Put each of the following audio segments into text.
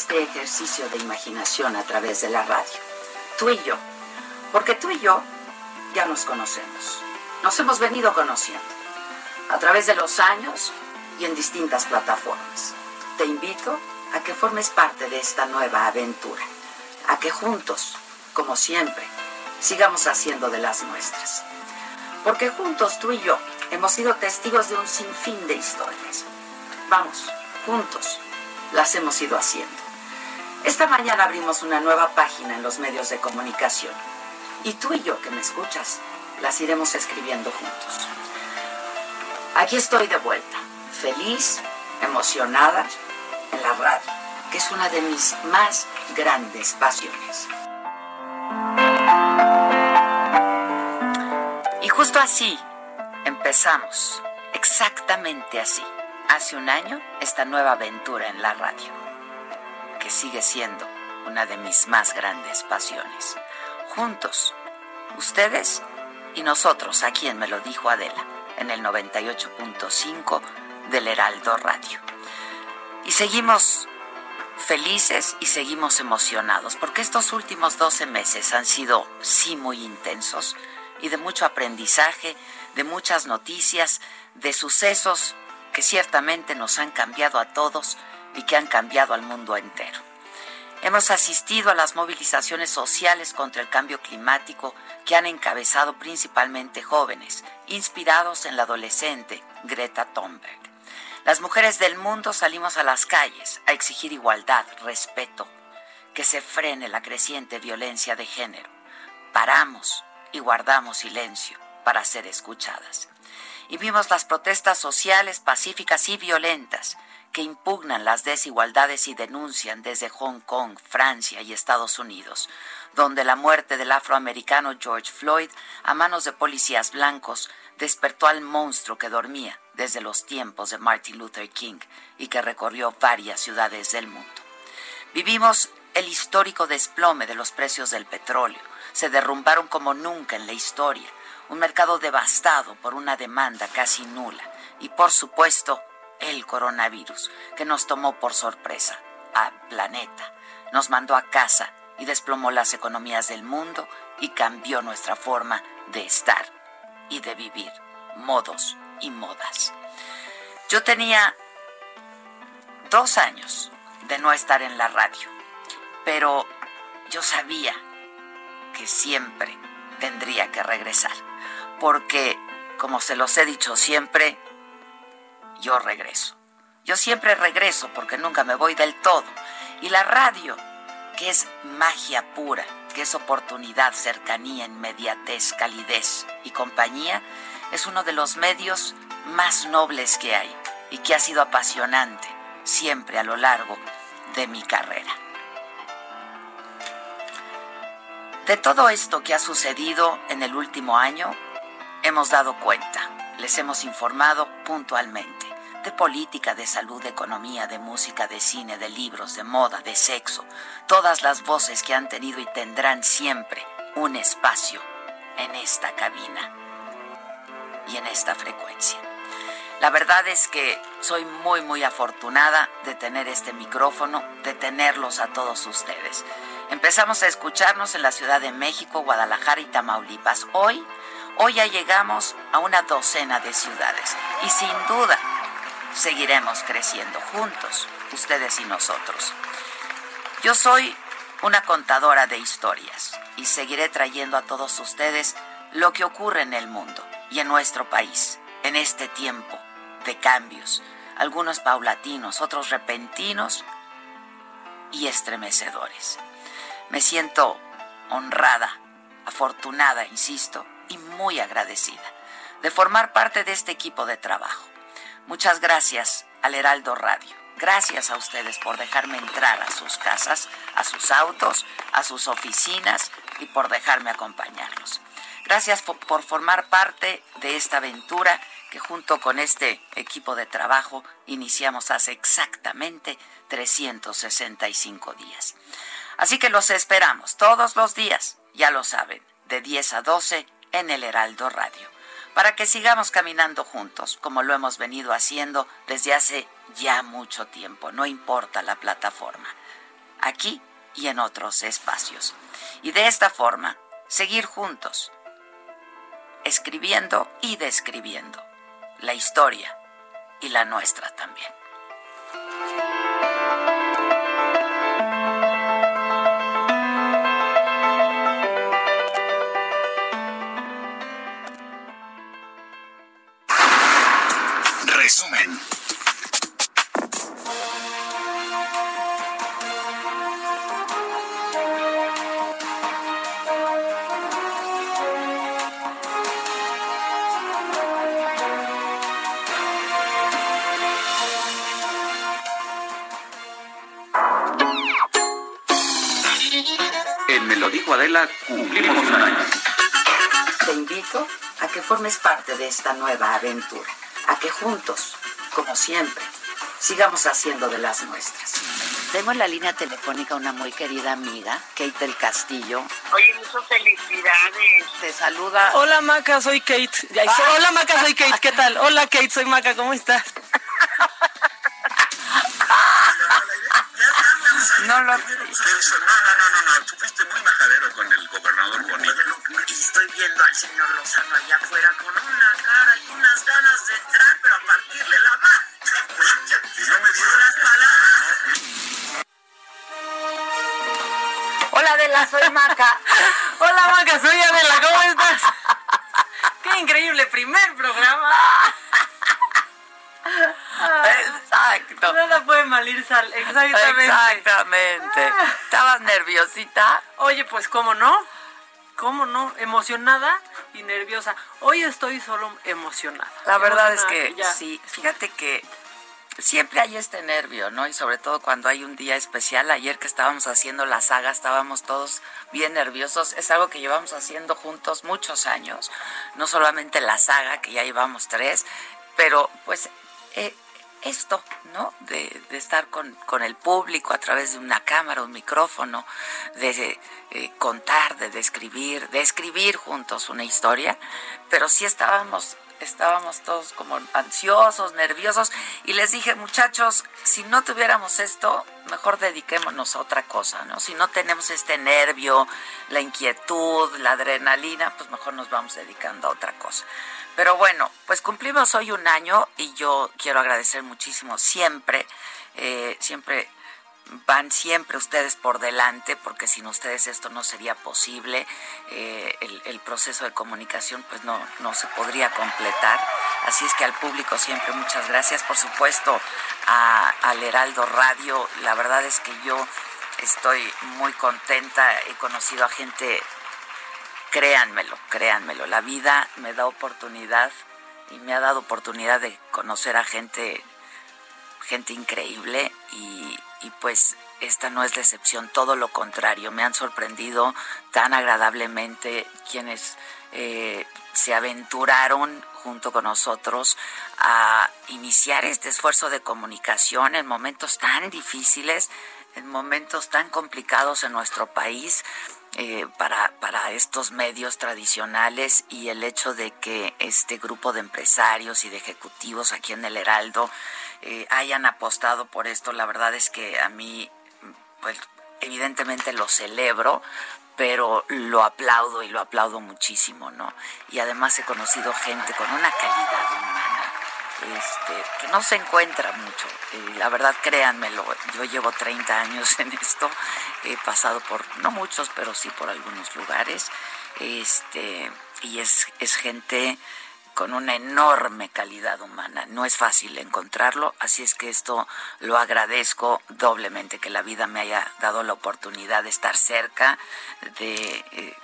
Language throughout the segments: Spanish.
Este ejercicio de imaginación a través de la radio. Tú y yo. Porque tú y yo ya nos conocemos. Nos hemos venido conociendo a través de los años y en distintas plataformas. Te invito a que formes parte de esta nueva aventura, a que juntos, como siempre, sigamos haciendo de las nuestras. Porque juntos tú y yo hemos sido testigos de un sinfín de historias. Vamos, juntos las hemos ido haciendo. Esta mañana abrimos una nueva página en los medios de comunicación y tú y yo que me escuchas las iremos escribiendo juntos. Aquí estoy de vuelta, feliz, emocionada en la radio, que es una de mis más grandes pasiones. Y justo así empezamos, exactamente así, hace un año, esta nueva aventura en la radio, que sigue siendo una de mis más grandes pasiones. Juntos, ustedes y nosotros, a quien me lo dijo Adela, en el 98.5 del Heraldo Radio. Y seguimos felices y seguimos emocionados, porque estos últimos 12 meses han sido, sí, muy intensos y de mucho aprendizaje, de muchas noticias, de sucesos que ciertamente nos han cambiado a todos y que han cambiado al mundo entero. Hemos asistido a las movilizaciones sociales contra el cambio climático que han encabezado principalmente jóvenes, inspirados en la adolescente Greta Thunberg. Las mujeres del mundo salimos a las calles a exigir igualdad, respeto, que se frene la creciente violencia de género. Paramos y guardamos silencio para ser escuchadas. Y vimos las protestas sociales pacíficas y violentas que impugnan las desigualdades y denuncian desde Hong Kong, Francia y Estados Unidos, donde la muerte del afroamericano George Floyd a manos de policías blancos despertó al monstruo que dormía desde los tiempos de Martin Luther King y que recorrió varias ciudades del mundo. Vivimos el histórico desplome de los precios del petróleo. Se derrumbaron como nunca en la historia. Un mercado devastado por una demanda casi nula. Y por supuesto, el coronavirus, que nos tomó por sorpresa al planeta. Nos mandó a casa y desplomó las economías del mundo y cambió nuestra forma de estar y de vivir, modos y modas. Yo tenía dos años de no estar en la radio, pero yo sabía que siempre tendría que regresar, porque, como se los he dicho siempre, yo regreso. Yo siempre regreso porque nunca me voy del todo. Y la radio, que es magia pura, que es oportunidad, cercanía, inmediatez, calidez y compañía, es uno de los medios más nobles que hay y que ha sido apasionante siempre a lo largo de mi carrera. De todo esto que ha sucedido en el último año, hemos dado cuenta, les hemos informado puntualmente de política, de salud, de economía, de música, de cine, de libros, de moda, de sexo, todas las voces que han tenido y tendrán siempre un espacio en esta cabina y en esta frecuencia. La verdad es que soy muy, muy afortunada de tener este micrófono, de tenerlos a todos ustedes. Empezamos a escucharnos en la Ciudad de México, Guadalajara y Tamaulipas. Hoy, Hoy ya llegamos a una docena de ciudades y sin duda seguiremos creciendo juntos, ustedes y nosotros. Yo soy una contadora de historias y seguiré trayendo a todos ustedes lo que ocurre en el mundo y en nuestro país en este tiempo de cambios, algunos paulatinos, otros repentinos y estremecedores. Me siento honrada, afortunada, insisto, y muy agradecida de formar parte de este equipo de trabajo. Muchas gracias al Heraldo Radio. Gracias a ustedes por dejarme entrar a sus casas, a sus autos, a sus oficinas y por dejarme acompañarlos. Gracias por, formar parte de esta aventura que junto con este equipo de trabajo iniciamos hace exactamente 365 días. Así que los esperamos todos los días, ya lo saben, de 10 a 12 en el Heraldo Radio, para que sigamos caminando juntos como lo hemos venido haciendo desde hace ya mucho tiempo, no importa la plataforma, aquí y en otros espacios. Y de esta forma, seguir juntos, escribiendo y describiendo la historia y la nuestra también. Esta nueva aventura, a que juntos, como siempre, sigamos haciendo de las nuestras. Tengo en la línea telefónica una muy querida amiga, Kate del Castillo. Oye, muchas felicidades. Te saluda. Hola Maca, soy Kate. Hola Maca, soy Kate. ¿Qué tal? Hola Kate, soy Maca, ¿cómo estás? no lo señor Lozano allá soy Maca. Hola Maca, soy Adela, ¿cómo estás? Qué increíble primer programa. Exacto. Nada puede malir sal, exactamente. Exactamente. Ah. ¿Estabas nerviosita? Oye, pues cómo no. ¿Cómo no? Emocionada y nerviosa. Hoy estoy solo emocionada. La verdad es que sí. Fíjate que siempre hay este nervio, ¿no? Y sobre todo cuando hay un día especial. Ayer que estábamos haciendo la saga, estábamos todos bien nerviosos. Es algo que llevamos haciendo juntos muchos años. No solamente la saga, que ya llevamos tres, pero pues eh, esto, ¿no? De, estar con, el público a través de una cámara, un micrófono, de eh, contar, de describir, de escribir juntos una historia, pero sí estábamos estábamos todos como ansiosos, nerviosos, y les dije, muchachos, si no tuviéramos esto, mejor dediquémonos a otra cosa, ¿no? Si no tenemos este nervio, la inquietud, la adrenalina, pues mejor nos vamos dedicando a otra cosa. Pero bueno, pues cumplimos hoy un año y yo quiero agradecer muchísimo siempre, eh, siempre van siempre ustedes por delante, porque sin ustedes esto no sería posible. Eh, el, proceso de comunicación pues no, no se podría completar. Así es que al público siempre muchas gracias. Por supuesto, a, al Heraldo Radio, la verdad es que yo estoy muy contenta. He conocido a gente créanmelo, créanmelo, la vida me da oportunidad y me ha dado oportunidad de conocer a gente, gente increíble y, pues esta no es la excepción, todo lo contrario, me han sorprendido tan agradablemente quienes eh, se aventuraron junto con nosotros a iniciar este esfuerzo de comunicación en momentos tan difíciles, en momentos tan complicados en nuestro país eh, para, para estos medios tradicionales y el hecho de que este grupo de empresarios y de ejecutivos aquí en el Heraldo eh, hayan apostado por esto, la verdad es que a mí, pues evidentemente lo celebro, pero lo aplaudo y lo aplaudo muchísimo, ¿no? Y además he conocido gente con una calidad humana este, que no se encuentra mucho. Y la verdad, créanmelo, yo llevo 30 años en esto, he pasado por, no muchos, pero sí por algunos lugares, este, y es, es gente con una enorme calidad humana. No es fácil encontrarlo, así es que esto lo agradezco doblemente, que la vida me haya dado la oportunidad de estar cerca de, eh,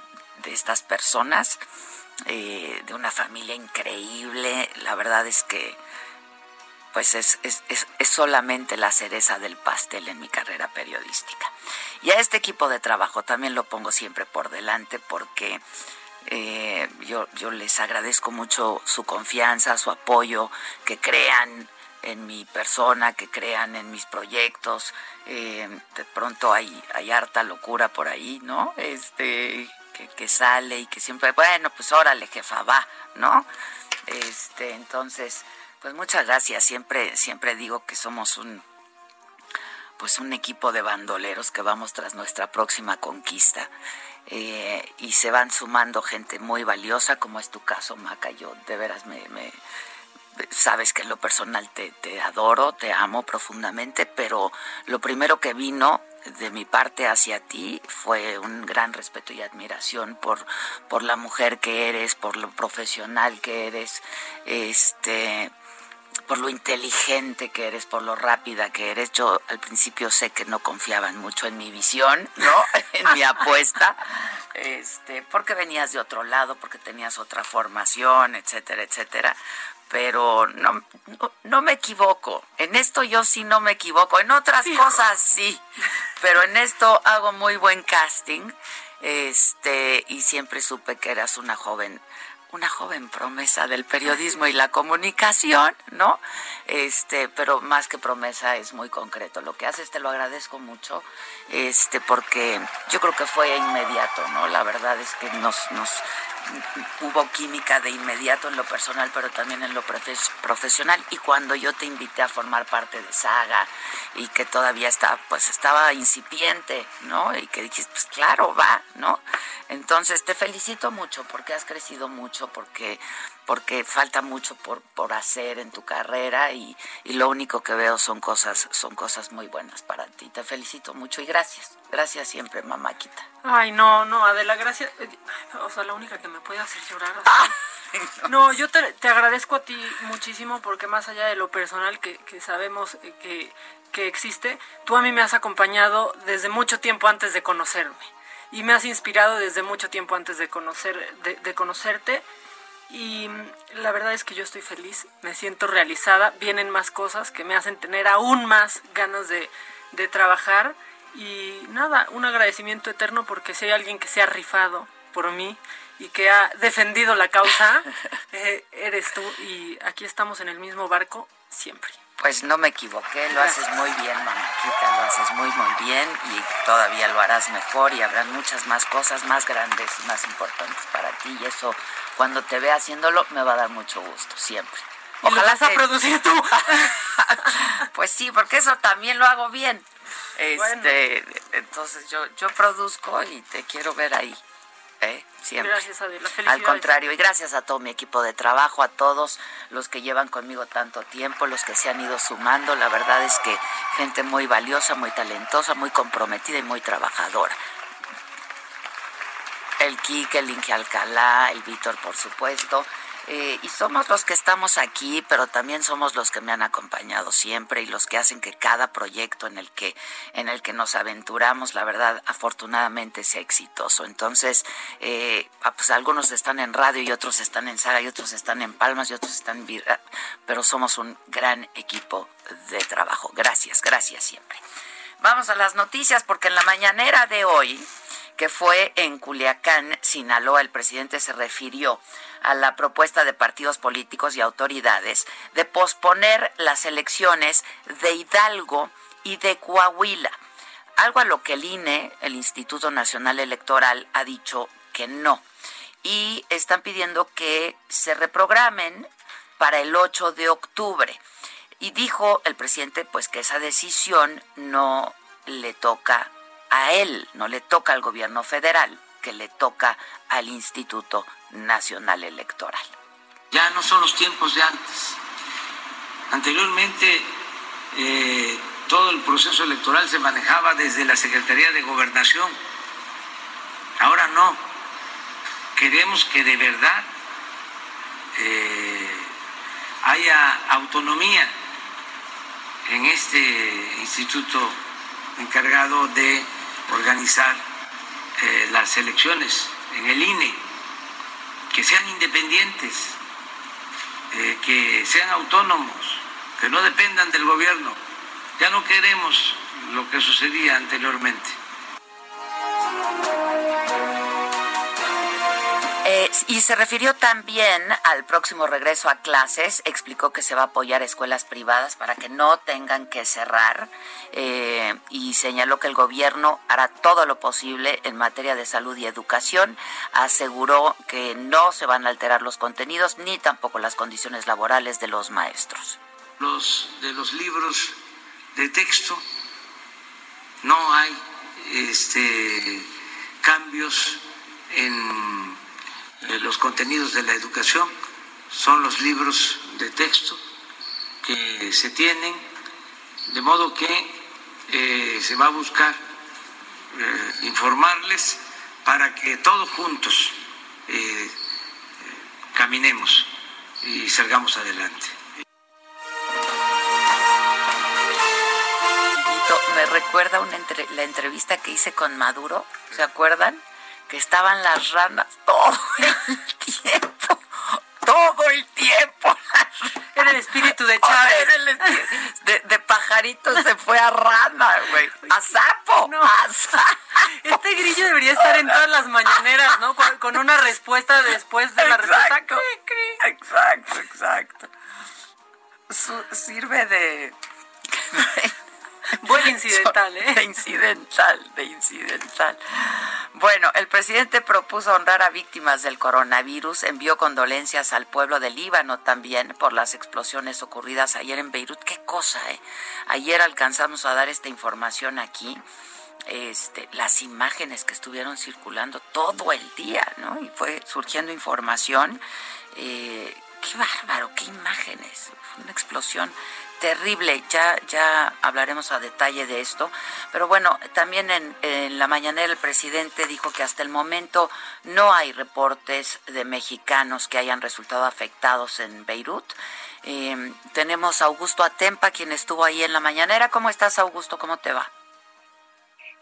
estas personas, eh, de una familia increíble. La verdad es que pues es, es, es, solamente la cereza del pastel en mi carrera periodística. Y a este equipo de trabajo también lo pongo siempre por delante porque eh, yo, yo les agradezco mucho su confianza, su apoyo, que crean en mi persona, que crean en mis proyectos. Eh, de pronto hay, hay harta locura por ahí, ¿no? Este, que, que, sale y que siempre, bueno, pues órale, jefa, va, ¿no? Este, entonces, pues muchas gracias. Siempre, siempre digo que somos un, pues un equipo de bandoleros que vamos tras nuestra próxima conquista. Eh, y se van sumando gente muy valiosa, como es tu caso, Maca. Yo de veras me, sabes que en lo personal te, te, adoro, te amo profundamente, pero lo primero que vino de mi parte hacia ti fue un gran respeto y admiración por, por la mujer que eres, por lo profesional que eres, este por lo inteligente que eres, por lo rápida que eres. Yo al principio sé que no confiaban mucho en mi visión, ¿no? en mi apuesta, este, porque venías de otro lado, porque tenías otra formación, etcétera, etcétera. Pero no, no, me equivoco. En esto yo sí no me equivoco. En otras cosas sí. Pero en esto hago muy buen casting. Este, y siempre supe que eras una joven una joven promesa del periodismo y la comunicación, ¿no? Este, pero más que promesa es muy concreto. Lo que haces te lo agradezco mucho, este, porque yo creo que fue inmediato, ¿no? La verdad es que nos, nos hubo química de inmediato en lo personal, pero también en lo profesional. Y cuando yo te invité a formar parte de Saga y que todavía estaba, pues estaba incipiente, ¿no? Y que dijiste, pues claro, va, ¿no? Entonces te felicito mucho porque has crecido mucho, porque porque falta mucho por, por hacer en tu carrera y, y, lo único que veo son cosas, son cosas muy buenas para ti. Te felicito mucho y gracias. Gracias siempre, mamáquita. Ay, no, no, Adela, gracias. O sea, la única que me puede hacer llorar. Ah, no, yo te, te, agradezco a ti muchísimo porque más allá de lo personal que, que sabemos eh, que, que existe, tú a mí me has acompañado desde mucho tiempo antes de conocerme y me has inspirado desde mucho tiempo antes de conocer de, de conocerte y la verdad es que yo estoy feliz, me siento realizada, vienen más cosas que me hacen tener aún más ganas de, trabajar y nada, un agradecimiento eterno porque si hay alguien que se ha rifado por mí y que ha defendido la causa, eh, eres tú y aquí estamos en el mismo barco siempre. Pues no me equivoqué, lo haces muy bien, mamáquita, lo haces muy, muy bien y todavía lo harás mejor y habrá muchas más cosas más grandes y más importantes para ti y eso cuando te vea haciéndolo me va a dar mucho gusto, siempre. Ojalá vas a producir tú. pues sí, porque eso también lo hago bien. Este, entonces yo yo produzco y te quiero ver ahí. ¿Eh? Siempre. Gracias, Adela. Al contrario, y gracias a todo mi equipo de trabajo, a todos los que llevan conmigo tanto tiempo, los que se han ido sumando. La verdad es que gente muy valiosa, muy talentosa, muy comprometida y muy trabajadora el Kike, el Inge Alcalá, el Víctor, por supuesto. Eh, y somos los que estamos aquí, pero también somos los que me han acompañado siempre y los que hacen que cada proyecto en el que en el que nos aventuramos, la verdad, afortunadamente sea exitoso. Entonces, eh, ah, pues algunos están en radio y otros están en saga y otros están en Palmas y otros están en pero somos un gran equipo de trabajo. Gracias, gracias siempre. Vamos a las noticias porque en la mañanera de hoy que fue en Culiacán, Sinaloa, el presidente se refirió a la propuesta de partidos políticos y autoridades de posponer las elecciones de Hidalgo y de Coahuila, algo a lo que el INE, el Instituto Nacional Electoral, ha dicho que no. Y están pidiendo que se reprogramen para el 8 de octubre. Y dijo el presidente pues que esa decisión no le toca a él, no le toca al gobierno federal, que le toca al Instituto Nacional Electoral. Ya no son los tiempos de antes. Anteriormente eh, todo el proceso electoral se manejaba desde la Secretaría de Gobernación. Ahora no. Queremos que de verdad eh, haya autonomía en este instituto encargado de organizar eh, las elecciones en el INE, que sean independientes, eh, que sean autónomos, que no dependan del gobierno. Ya no queremos lo que sucedía anteriormente. Eh, y se refirió también al próximo regreso a clases, explicó que se va a apoyar escuelas privadas para que no tengan que cerrar eh, y señaló que el gobierno hará todo lo posible en materia de salud y educación. Aseguró que no se van a alterar los contenidos ni tampoco las condiciones laborales de los maestros. Los de los libros de texto no hay este, cambios en los contenidos de la educación son los libros de texto que se tienen, de modo que eh, se va a buscar eh, informarles para que todos juntos eh, caminemos y salgamos adelante. Me recuerda una la entrevista que hice con Maduro, ¿se acuerdan? Que estaban las ranas todo el tiempo, todo el tiempo. Era el espíritu de Chávez. De, de, pajarito se fue a rana, güey. A sapo. A sapo. Este grillo debería estar en todas las mañaneras, ¿no? Con, una respuesta después de la respuesta. Exacto, exacto. sirve de Incidental, ¿eh? De incidental, de incidental. Bueno, el presidente propuso honrar a víctimas del coronavirus, envió condolencias al pueblo del Líbano también por las explosiones ocurridas ayer en Beirut. Qué cosa, ¿eh? Ayer alcanzamos a dar esta información aquí. Este, las imágenes que estuvieron circulando todo el día, ¿no? Y fue surgiendo información. Eh, qué bárbaro, qué imágenes. Fue una explosión terrible. Ya, ya hablaremos a detalle de esto. Pero bueno, también en, la mañanera el presidente dijo que hasta el momento no hay reportes de mexicanos que hayan resultado afectados en Beirut. Em, tenemos a Augusto Atempa, quien estuvo ahí en la mañanera. ¿Cómo estás, Augusto? ¿Cómo te va?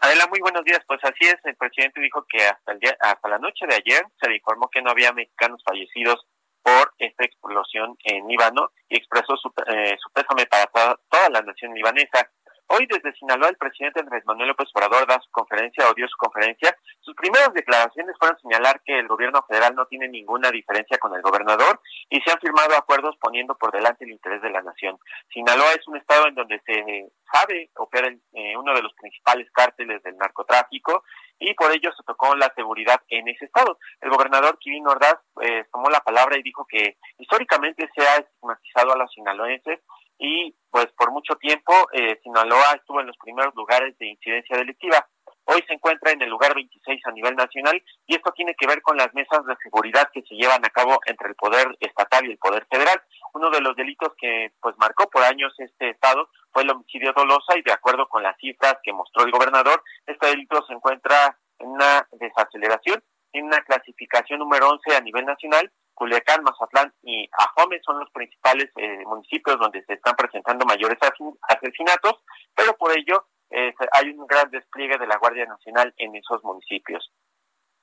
Adela, muy buenos días. Pues así es, el presidente dijo que hasta el día, hasta la noche de ayer se le informó que no había mexicanos fallecidos por esta explosión en Líbano y expresó su, eh, su pésame para toda, la nación libanesa. Hoy desde Sinaloa el presidente Andrés Manuel López Obrador da su conferencia o dio su conferencia. Sus primeras declaraciones fueron señalar que el gobierno federal no tiene ninguna diferencia con el gobernador y se han firmado acuerdos poniendo por delante el interés de la nación. Sinaloa es un estado en donde se sabe opera eh, uno de los principales cárteles del narcotráfico y por ello se tocó la seguridad en ese estado. El gobernador Quirino Ordaz eh, tomó la palabra y dijo que históricamente se ha estigmatizado a los sinaloenses y pues por mucho tiempo eh, Sinaloa estuvo en los primeros lugares de incidencia delictiva. Hoy se encuentra en el lugar 26 a nivel nacional y esto tiene que ver con las mesas de seguridad que se llevan a cabo entre el poder estatal y el poder federal. Uno de los delitos que pues marcó por años este estado fue el homicidio dolosa y de acuerdo con las cifras que mostró el gobernador, este delito se encuentra en una desaceleración, en una clasificación número 11 a nivel nacional. Culiacán, Mazatlán y Ajome son los principales eh, municipios donde se están presentando mayores asesinatos, pero por ello eh, hay un gran despliegue de la Guardia Nacional en esos municipios.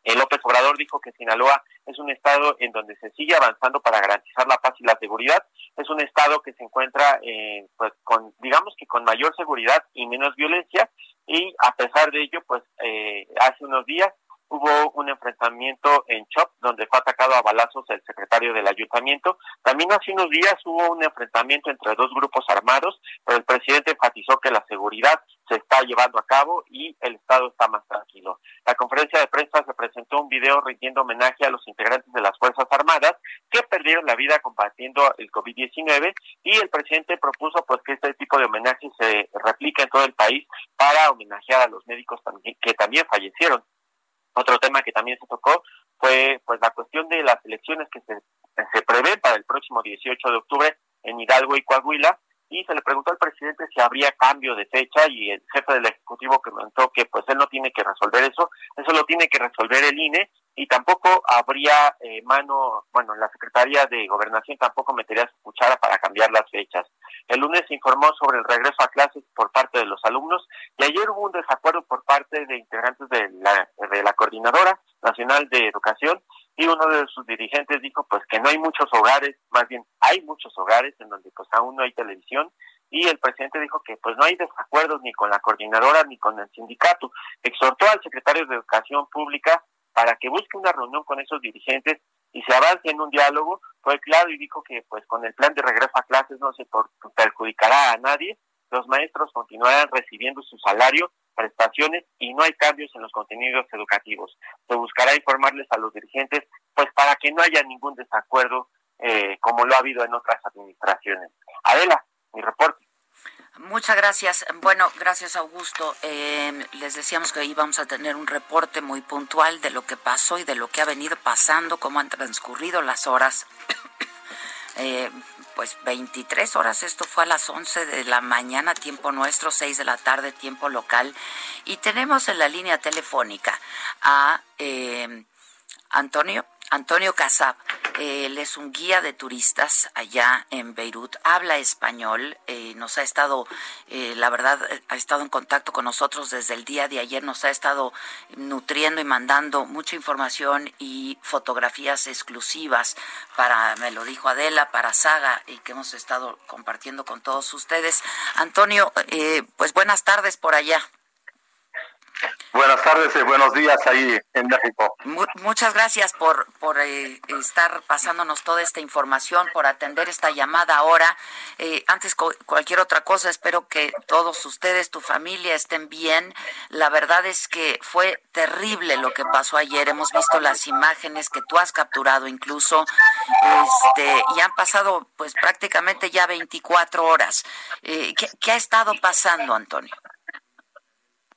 El López Obrador dijo que Sinaloa es un estado en donde se sigue avanzando para garantizar la paz y la seguridad. Es un estado que se encuentra, eh, pues, con, digamos que con mayor seguridad y menos violencia. Y a pesar de ello, pues, eh, hace unos días hubo un enfrentamiento en Chop, donde fue atacado a balazos el secretario del ayuntamiento. También hace unos días hubo un enfrentamiento entre dos grupos armados, pero el presidente enfatizó que la seguridad se está llevando a cabo y el Estado está más tranquilo. La conferencia de prensa se presentó un video rindiendo homenaje a los integrantes de las Fuerzas Armadas que perdieron la vida combatiendo el COVID-19 y el presidente propuso pues que este tipo de homenaje se replique en todo el país para homenajear a los médicos que también fallecieron Otro tema que también se tocó fue pues la cuestión de las elecciones que se, se prevé para el próximo 18 de octubre en Hidalgo y Coahuila y se le preguntó al presidente si habría cambio de fecha y el jefe del ejecutivo comentó que pues él no tiene que resolver eso, eso lo tiene que resolver el INE y tampoco habría eh, mano, bueno, la Secretaría de Gobernación tampoco metería su cuchara para cambiar las fechas. El lunes se informó sobre el regreso a clases por parte de los alumnos y ayer hubo un desacuerdo por parte de integrantes de la, de la Coordinadora Nacional de Educación y uno de sus dirigentes dijo pues que no hay muchos hogares, más bien hay muchos hogares en donde pues aún no hay televisión y el presidente dijo que pues no hay desacuerdos ni con la coordinadora ni con el sindicato. Exhortó al secretario de Educación Pública para que busque una reunión con esos dirigentes y se avance en un diálogo, fue claro y dijo que pues con el plan de regreso a clases no se perjudicará a nadie, los maestros continuarán recibiendo su salario, prestaciones y no hay cambios en los contenidos educativos. Se buscará informarles a los dirigentes pues para que no haya ningún desacuerdo eh, como lo ha habido en otras administraciones. Adela, mi reporte. Muchas gracias. Bueno, gracias Augusto. Eh, les decíamos que íbamos a tener un reporte muy puntual de lo que pasó y de lo que ha venido pasando, cómo han transcurrido las horas. eh, pues 23 horas, esto fue a las 11 de la mañana, tiempo nuestro, 6 de la tarde, tiempo local. Y tenemos en la línea telefónica a eh, Antonio Antonio Casab, él es un guía de turistas allá en Beirut, habla español, eh, nos ha estado, eh, la verdad, ha estado en contacto con nosotros desde el día de ayer, nos ha estado nutriendo y mandando mucha información y fotografías exclusivas para, me lo dijo Adela, para Saga y que hemos estado compartiendo con todos ustedes. Antonio, eh, pues buenas tardes por allá. Buenas tardes y buenos días ahí en México. muchas gracias por, por eh, estar pasándonos toda esta información, por atender esta llamada ahora. Eh, antes cualquier otra cosa, espero que todos ustedes, tu familia, estén bien. La verdad es que fue terrible lo que pasó ayer. Hemos visto las imágenes que tú has capturado incluso. Este, y han pasado pues prácticamente ya 24 horas. Eh, ¿Qué ha estado pasando, Antonio?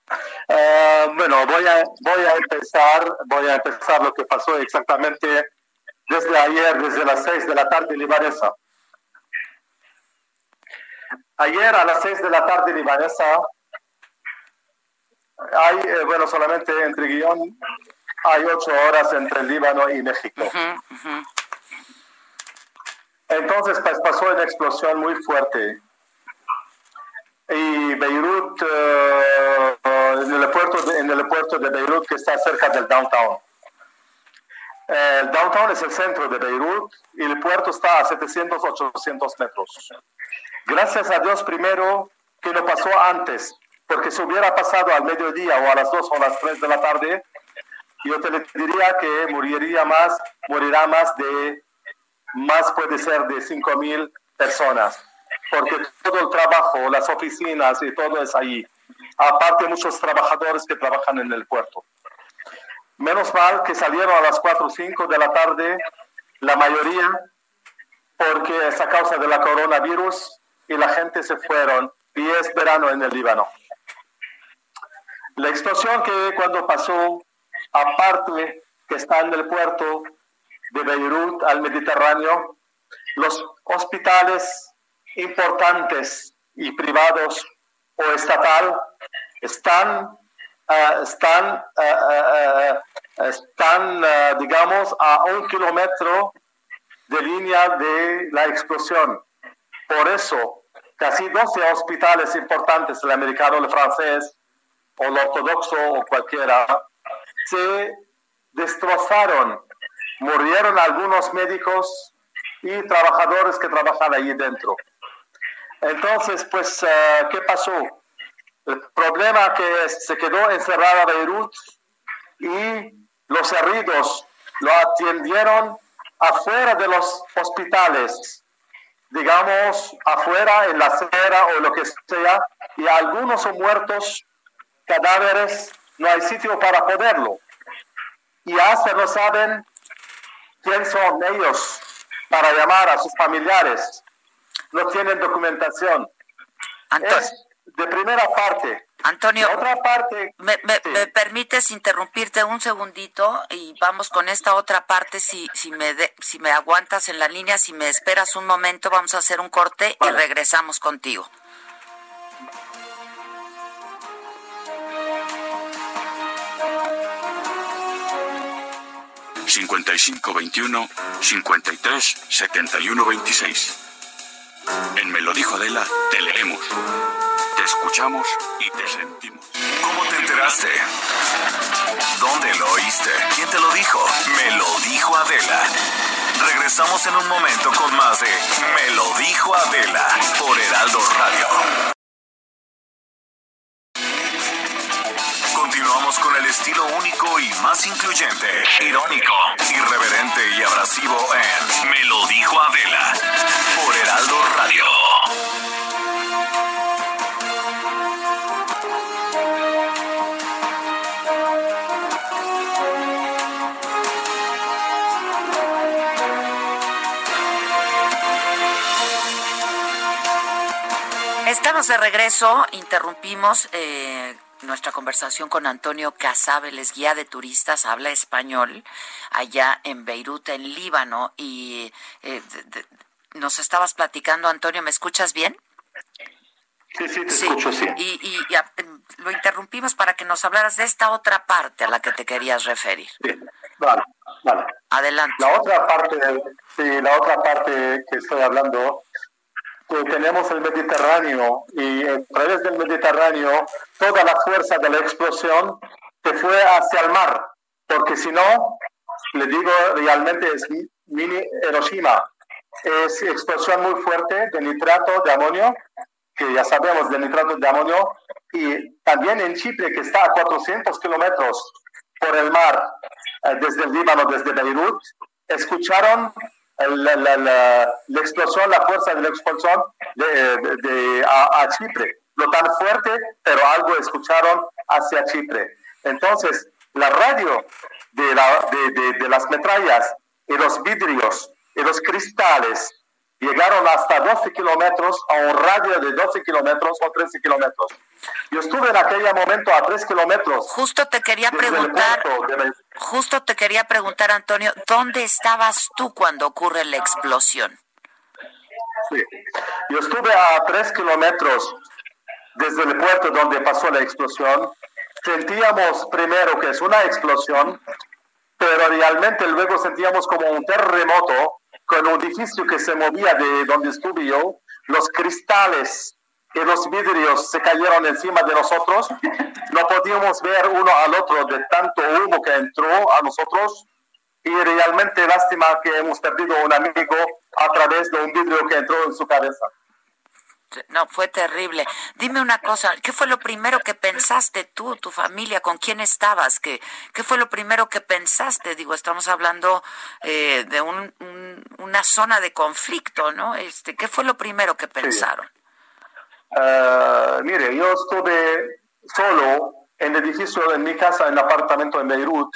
Uh, bueno, voy a, voy a empezar, voy a empezar lo que pasó exactamente desde ayer, desde las 6 de la tarde libanesa. Ayer a las 6 de la tarde libanesa, hay, eh, bueno, solamente entre guion, hay 8 horas entre el Líbano y México. Entonces pues, pasó una explosión muy fuerte y Beirut, eh, en, el puerto de, en el puerto de Beirut que está cerca del downtown. El downtown es el centro de Beirut y el puerto está a 700, 800 metros. Gracias a Dios primero que no pasó antes, porque si hubiera pasado al mediodía o a las 2 o a las 3 de la tarde, yo te diría que moriría más, morirá más de, más puede ser de 5 mil personas porque todo el trabajo, las oficinas y todo es ahí. Aparte muchos trabajadores que trabajan en el puerto. Menos mal que salieron a las 4 o 5 de la tarde, la mayoría, porque es a causa de la coronavirus y la gente se fueron y es verano en el Líbano. La explosión que cuando pasó, aparte que está en el puerto de Beirut al Mediterráneo, los hospitales importantes y privados o estatal están, uh, están, uh, están digamos, a un kilómetro de línea de la explosión. Por eso, casi 12 hospitales importantes, el americano, el francés, o el ortodoxo, o cualquiera, se destrozaron. Murieron algunos médicos y trabajadores que trabajan allí dentro. Entonces, pues, eh, ¿qué pasó? El problema que se quedó encerrada Beirut y los heridos lo atendieron afuera de los hospitales, digamos, afuera en la acera o lo que sea, y algunos son muertos, cadáveres, no hay sitio para poderlo. Y hasta no saben quién son ellos para llamar a sus familiares no tienen documentación. Es de primera parte. Antonio, otra parte, me, permites interrumpirte un segundito y vamos con esta otra parte. Si, si, me si me aguantas en la línea, si me esperas un momento, vamos a hacer un corte y regresamos contigo. 5521 53 71 26. En Me lo dijo Adela, te leemos, te escuchamos y te sentimos. ¿Cómo te enteraste? ¿Dónde lo oíste? ¿Quién te lo dijo? Me lo dijo Adela. Regresamos en un momento con más de Me lo dijo Adela por Heraldo Radio. Continuamos con el estilo único y más incluyente, irónico, irreverente y abrasivo en Me lo dijo Adela por Heraldo Radio. Estamos de regreso, interrumpimos eh, nuestra conversación con Antonio Casábeles, guía de turistas, habla español allá en Beirut, en Líbano, y eh, nos estabas platicando, Antonio, ¿me escuchas bien? Sí, sí, te escucho, sí. Y, em, lo interrumpimos para que nos hablaras de esta otra parte a la que te querías referir. Sí, vale, vale. Adelante. La otra parte, sí, la otra parte que estoy hablando que tenemos el Mediterráneo y a través del Mediterráneo toda la fuerza de la explosión se fue hacia el mar, porque si no, le digo realmente es mini Hiroshima, es explosión muy fuerte de nitrato de amonio, que ya sabemos de nitrato de amonio, y también en Chipre, que está a 400 kilómetros por el mar, eh, desde el Líbano, desde Beirut, escucharon la, la, la, explosión, la fuerza de la explosión de, a, Chipre. Lo tan fuerte, pero algo escucharon hacia Chipre. Entonces, la radio de, la, de, de las metrallas y los vidrios y los cristales llegaron hasta 12 kilómetros, a un radio de 12 kilómetros o 13 kilómetros. Yo estuve en aquel momento a 3 kilómetros. Justo te quería preguntar, justo te quería preguntar, Antonio, ¿dónde estabas tú cuando ocurre la explosión? Sí, yo estuve a 3 kilómetros desde el puerto donde pasó la explosión. Sentíamos primero que es una explosión, pero realmente luego sentíamos como un terremoto con un edificio que se movía de donde estuve yo, los cristales y los vidrios se cayeron encima de nosotros, no podíamos ver uno al otro de tanto humo que entró a nosotros y realmente lástima que hemos perdido un amigo a través de un vidrio que entró en su cabeza. No, fue terrible. Dime una cosa, ¿qué fue lo primero que pensaste tú, tu familia, con quién estabas? ¿Qué, qué fue lo primero que pensaste? Digo, estamos hablando eh, de una zona de conflicto, ¿no? Este, ¿Qué fue lo primero que pensaron? Ah, mire, yo estuve solo en el edificio, en mi casa, en el apartamento en Beirut,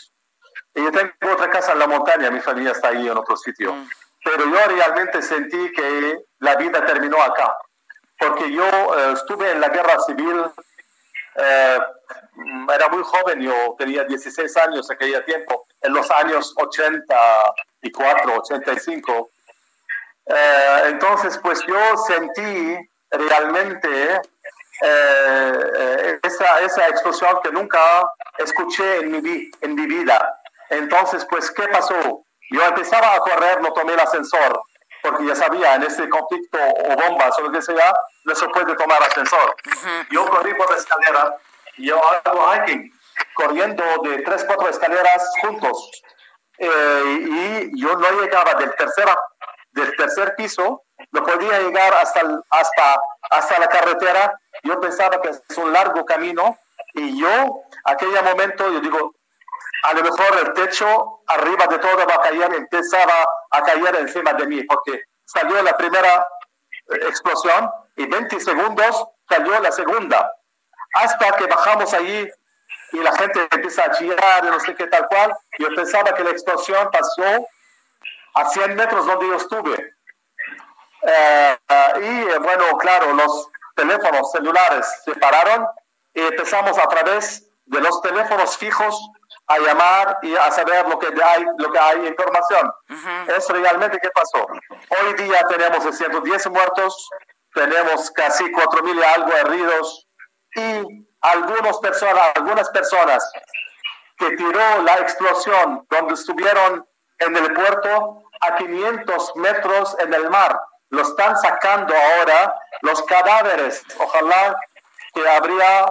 y yo tengo otra casa en la montaña, mi familia está ahí en otro sitio. Mm. Pero yo realmente sentí que la vida terminó acá porque yo eh, estuve en la guerra civil, eh, era muy joven, yo tenía 16 años en aquel tiempo, en los años 84, 85. Eh, entonces, pues yo sentí realmente esa, esa explosión que nunca escuché en mi, en mi vida. Entonces, pues, ¿qué pasó? Yo empezaba a correr, no tomé el ascensor porque ya sabía, en este conflicto o bombas o lo que sea, no se puede tomar ascensor. Yo corrí por la escalera yo hago hiking, corriendo de tres, cuatro escaleras juntos. Eh, y yo no llegaba del, tercera, del tercer piso, no podía llegar hasta, hasta, hasta la carretera. Yo pensaba que es un largo camino y yo, aquel momento, yo digo, a lo mejor el techo arriba de todo va a caer, empezaba a caer encima de mí, porque salió la primera eh, explosión y 20 segundos salió la segunda, hasta que bajamos allí y la gente empieza a chillar y no sé qué tal cual. Yo pensaba que la explosión pasó a 100 metros donde yo estuve. Eh, y bueno, claro, los teléfonos celulares se pararon y empezamos a través de los teléfonos fijos a llamar y a saber lo que hay, lo que hay información. Es realmente qué pasó. Hoy día tenemos 110 muertos, tenemos casi 4.000 y algo heridos y algunas personas, algunas personas que tiró la explosión donde estuvieron en el puerto a 500 metros en el mar. Lo están sacando ahora los cadáveres. Ojalá que habría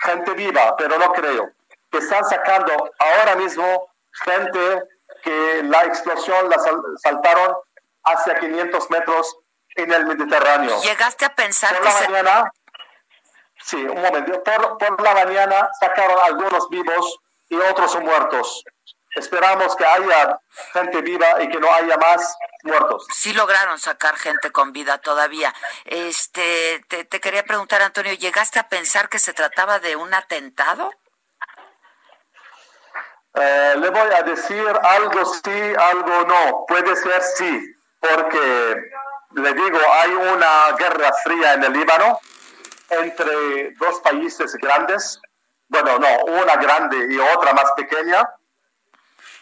gente viva, pero no creo. Que están sacando ahora mismo gente que la explosión la saltaron hacia 500 metros en el Mediterráneo. ¿Llegaste a pensar por la mañana? Sí, un momento. Por, por la mañana sacaron algunos vivos y otros muertos. Esperamos que haya gente viva y que no haya más muertos. Sí lograron sacar gente con vida todavía. Este, te, te quería preguntar, Antonio, ¿llegaste a pensar que se trataba de un atentado? Eh, le voy a decir algo sí, algo no. Puede ser sí, porque le digo, hay una guerra fría en el Líbano entre dos países grandes. Bueno, no, una grande y otra más pequeña.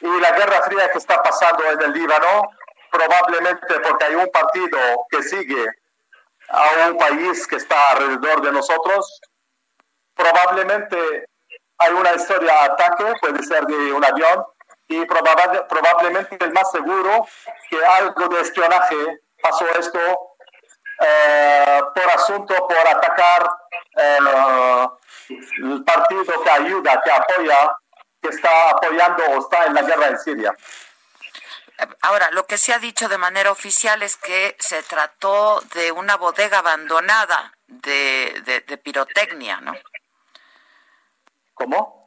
Y la guerra fría que está pasando en el Líbano, probablemente porque hay un partido que sigue a un país que está alrededor de nosotros, probablemente hay una historia de ataque, puede ser de un avión, y probablemente el más seguro que algo de espionaje pasó esto eh, por asunto, por atacar eh, el partido que ayuda, que apoya, que está apoyando o está en la guerra en Siria. Ahora, lo que se ha dicho de manera oficial es que se trató de una bodega abandonada de, de pirotecnia, ¿no? ¿Cómo?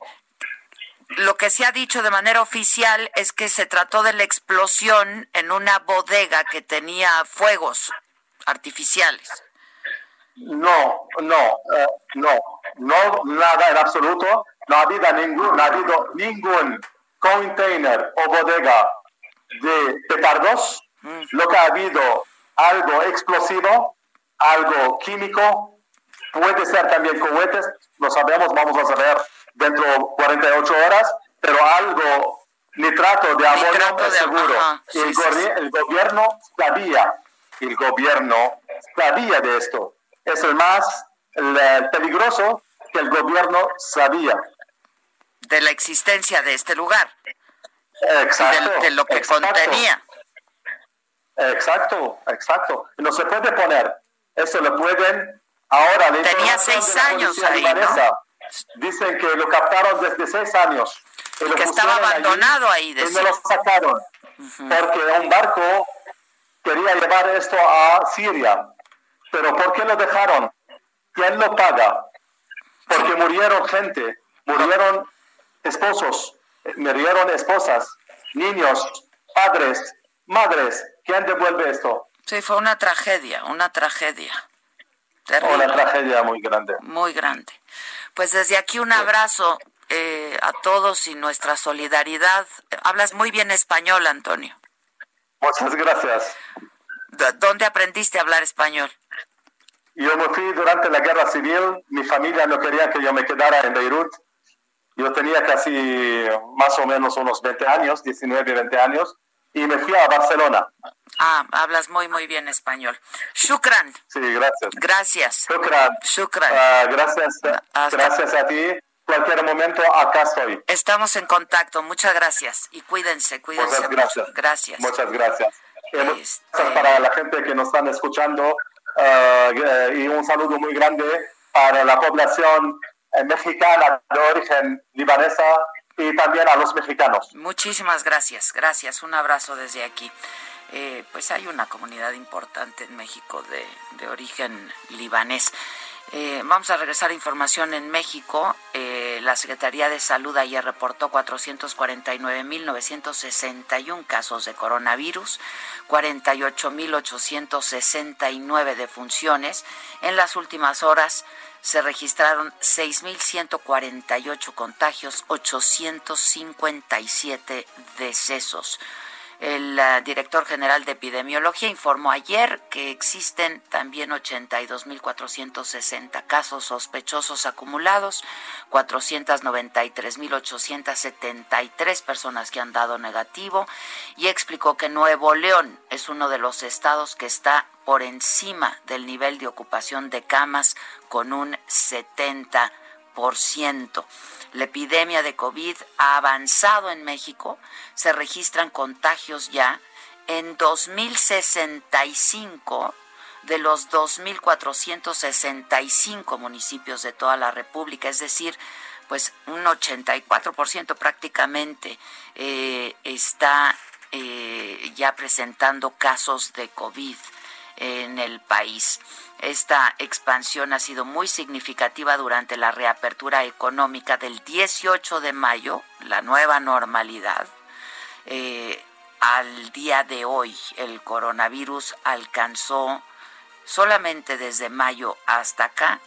Lo que se ha dicho de manera oficial es que se trató de la explosión en una bodega que tenía fuegos artificiales. No, no, eh, no, no, nada en absoluto. No ha habido ningún, no ha habido ningún container o bodega de petardos. Mm. Lo que ha habido algo explosivo, algo químico, puede ser también cohetes, lo sabemos, vamos a saber dentro de 48 horas, pero algo nitrato de amonio es seguro. el, gobierno sabía, el gobierno sabía de esto. Es el más peligroso que el gobierno sabía. De la existencia de este lugar. Exacto. De, lo que contenía. Exacto, exacto. No se puede poner. Eso lo pueden ahora. Tenía seis años ahí, Dicen que lo captaron desde seis años. Y que estaba abandonado ahí. y me lo sacaron. Porque un barco quería llevar esto a Siria. Pero ¿por qué lo dejaron? ¿Quién lo paga? Porque murieron gente, murieron esposos, murieron esposas, niños, padres, madres. ¿Quién devuelve esto? Sí, fue una tragedia, una tragedia. Una tragedia muy grande. Muy grande. Pues desde aquí un abrazo eh, a todos y nuestra solidaridad. Hablas muy bien español, Antonio. Muchas gracias. ¿Dónde aprendiste a hablar español? Yo me fui durante la guerra civil. Mi familia no quería que yo me quedara en Beirut. Yo tenía casi más o menos unos 20 años, 19, 20 años, y me fui a Barcelona. Ah, hablas muy, muy bien español. Shukran. Sí, gracias. Gracias. Shukran. Shukran. Ah, gracias. Gracias a ti. Cualquier momento acá estoy. Estamos en contacto. Muchas gracias. Y cuídense, cuídense. Muchas gracias. Gracias. Muchas gracias. Este... Para la gente que nos están escuchando ah, y un saludo muy grande para la población eh, mexicana de origen libanesa y también a los mexicanos. Muchísimas gracias, gracias. Un abrazo desde aquí. Eh, pues hay una comunidad importante en México de, origen libanés. Eh, vamos a regresar a información en México. Eh, la Secretaría de Salud ayer reportó 449.961 casos de coronavirus, 48.869 defunciones. En las últimas horas se registraron 6.148 contagios, 857 decesos. El uh, director general de epidemiología informó ayer que existen también 82.460 casos sospechosos acumulados, 493.873 personas que han dado negativo y explicó que Nuevo León es uno de los estados que está por encima del nivel de ocupación de camas con un 70%. La epidemia de COVID ha avanzado en México, se registran contagios ya en 2065 de los 2.465 municipios de toda la República, es decir, pues un 84% prácticamente eh, está eh, ya presentando casos de COVID en el país. Esta expansión ha sido muy significativa durante la reapertura económica del 18 de mayo, la nueva normalidad. Eh, al día de hoy, el coronavirus alcanzó solamente desde mayo hasta acá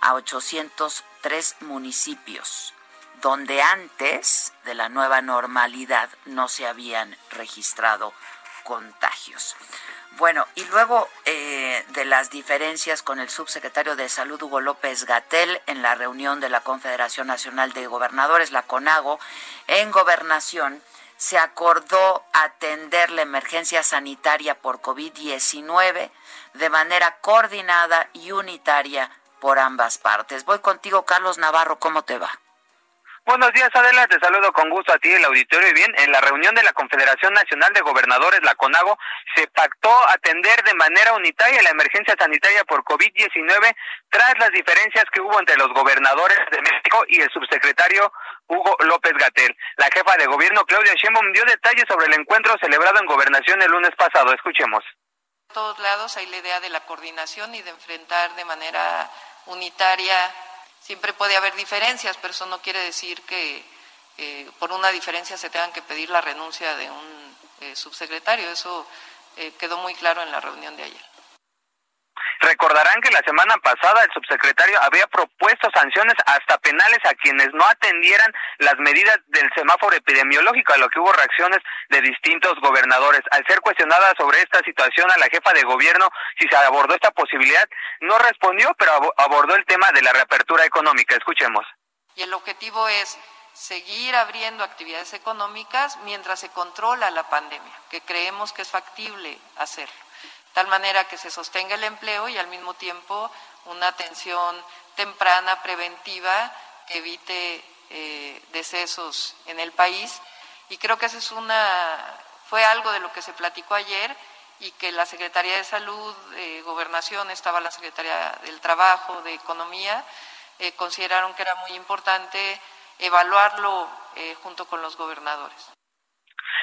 a 803 municipios, donde antes de la nueva normalidad no se habían registrado contagios. Bueno, y luego eh, de las diferencias con el subsecretario de Salud, Hugo López Gatel, en la reunión de la Confederación Nacional de Gobernadores, la CONAGO, en gobernación, se acordó atender la emergencia sanitaria por COVID-19 de manera coordinada y unitaria por ambas partes. Voy contigo, Carlos Navarro, ¿cómo te va? Buenos días, Adela. Te saludo con gusto a ti, el auditorio. Y bien, en la reunión de la Confederación Nacional de Gobernadores, la CONAGO, se pactó atender de manera unitaria la emergencia sanitaria por COVID-19 tras las diferencias que hubo entre los gobernadores de México y el subsecretario Hugo López Gatel. La jefa de gobierno, Claudia Sheinbaum, dio detalles sobre el encuentro celebrado en Gobernación el lunes pasado. Escuchemos. En todos lados hay la idea de la coordinación y de enfrentar de manera unitaria Siempre puede haber diferencias, pero eso no quiere decir que eh, por una diferencia se tengan que pedir la renuncia de un eh, subsecretario. Eso eh, quedó muy claro en la reunión de ayer. Recordarán que la semana pasada el subsecretario había propuesto sanciones hasta penales a quienes no atendieran las medidas del semáforo epidemiológico, a lo que hubo reacciones de distintos gobernadores. Al ser cuestionada sobre esta situación a la jefa de gobierno si se abordó esta posibilidad, no respondió, pero abordó el tema de la reapertura económica. Escuchemos. Y el objetivo es seguir abriendo actividades económicas mientras se controla la pandemia, que creemos que es factible hacerlo tal manera que se sostenga el empleo y al mismo tiempo una atención temprana, preventiva, que evite eh, decesos en el país. Y creo que eso es una, fue algo de lo que se platicó ayer y que la Secretaría de Salud, eh, Gobernación, estaba la Secretaría del Trabajo, de Economía, eh, consideraron que era muy importante evaluarlo junto con los gobernadores.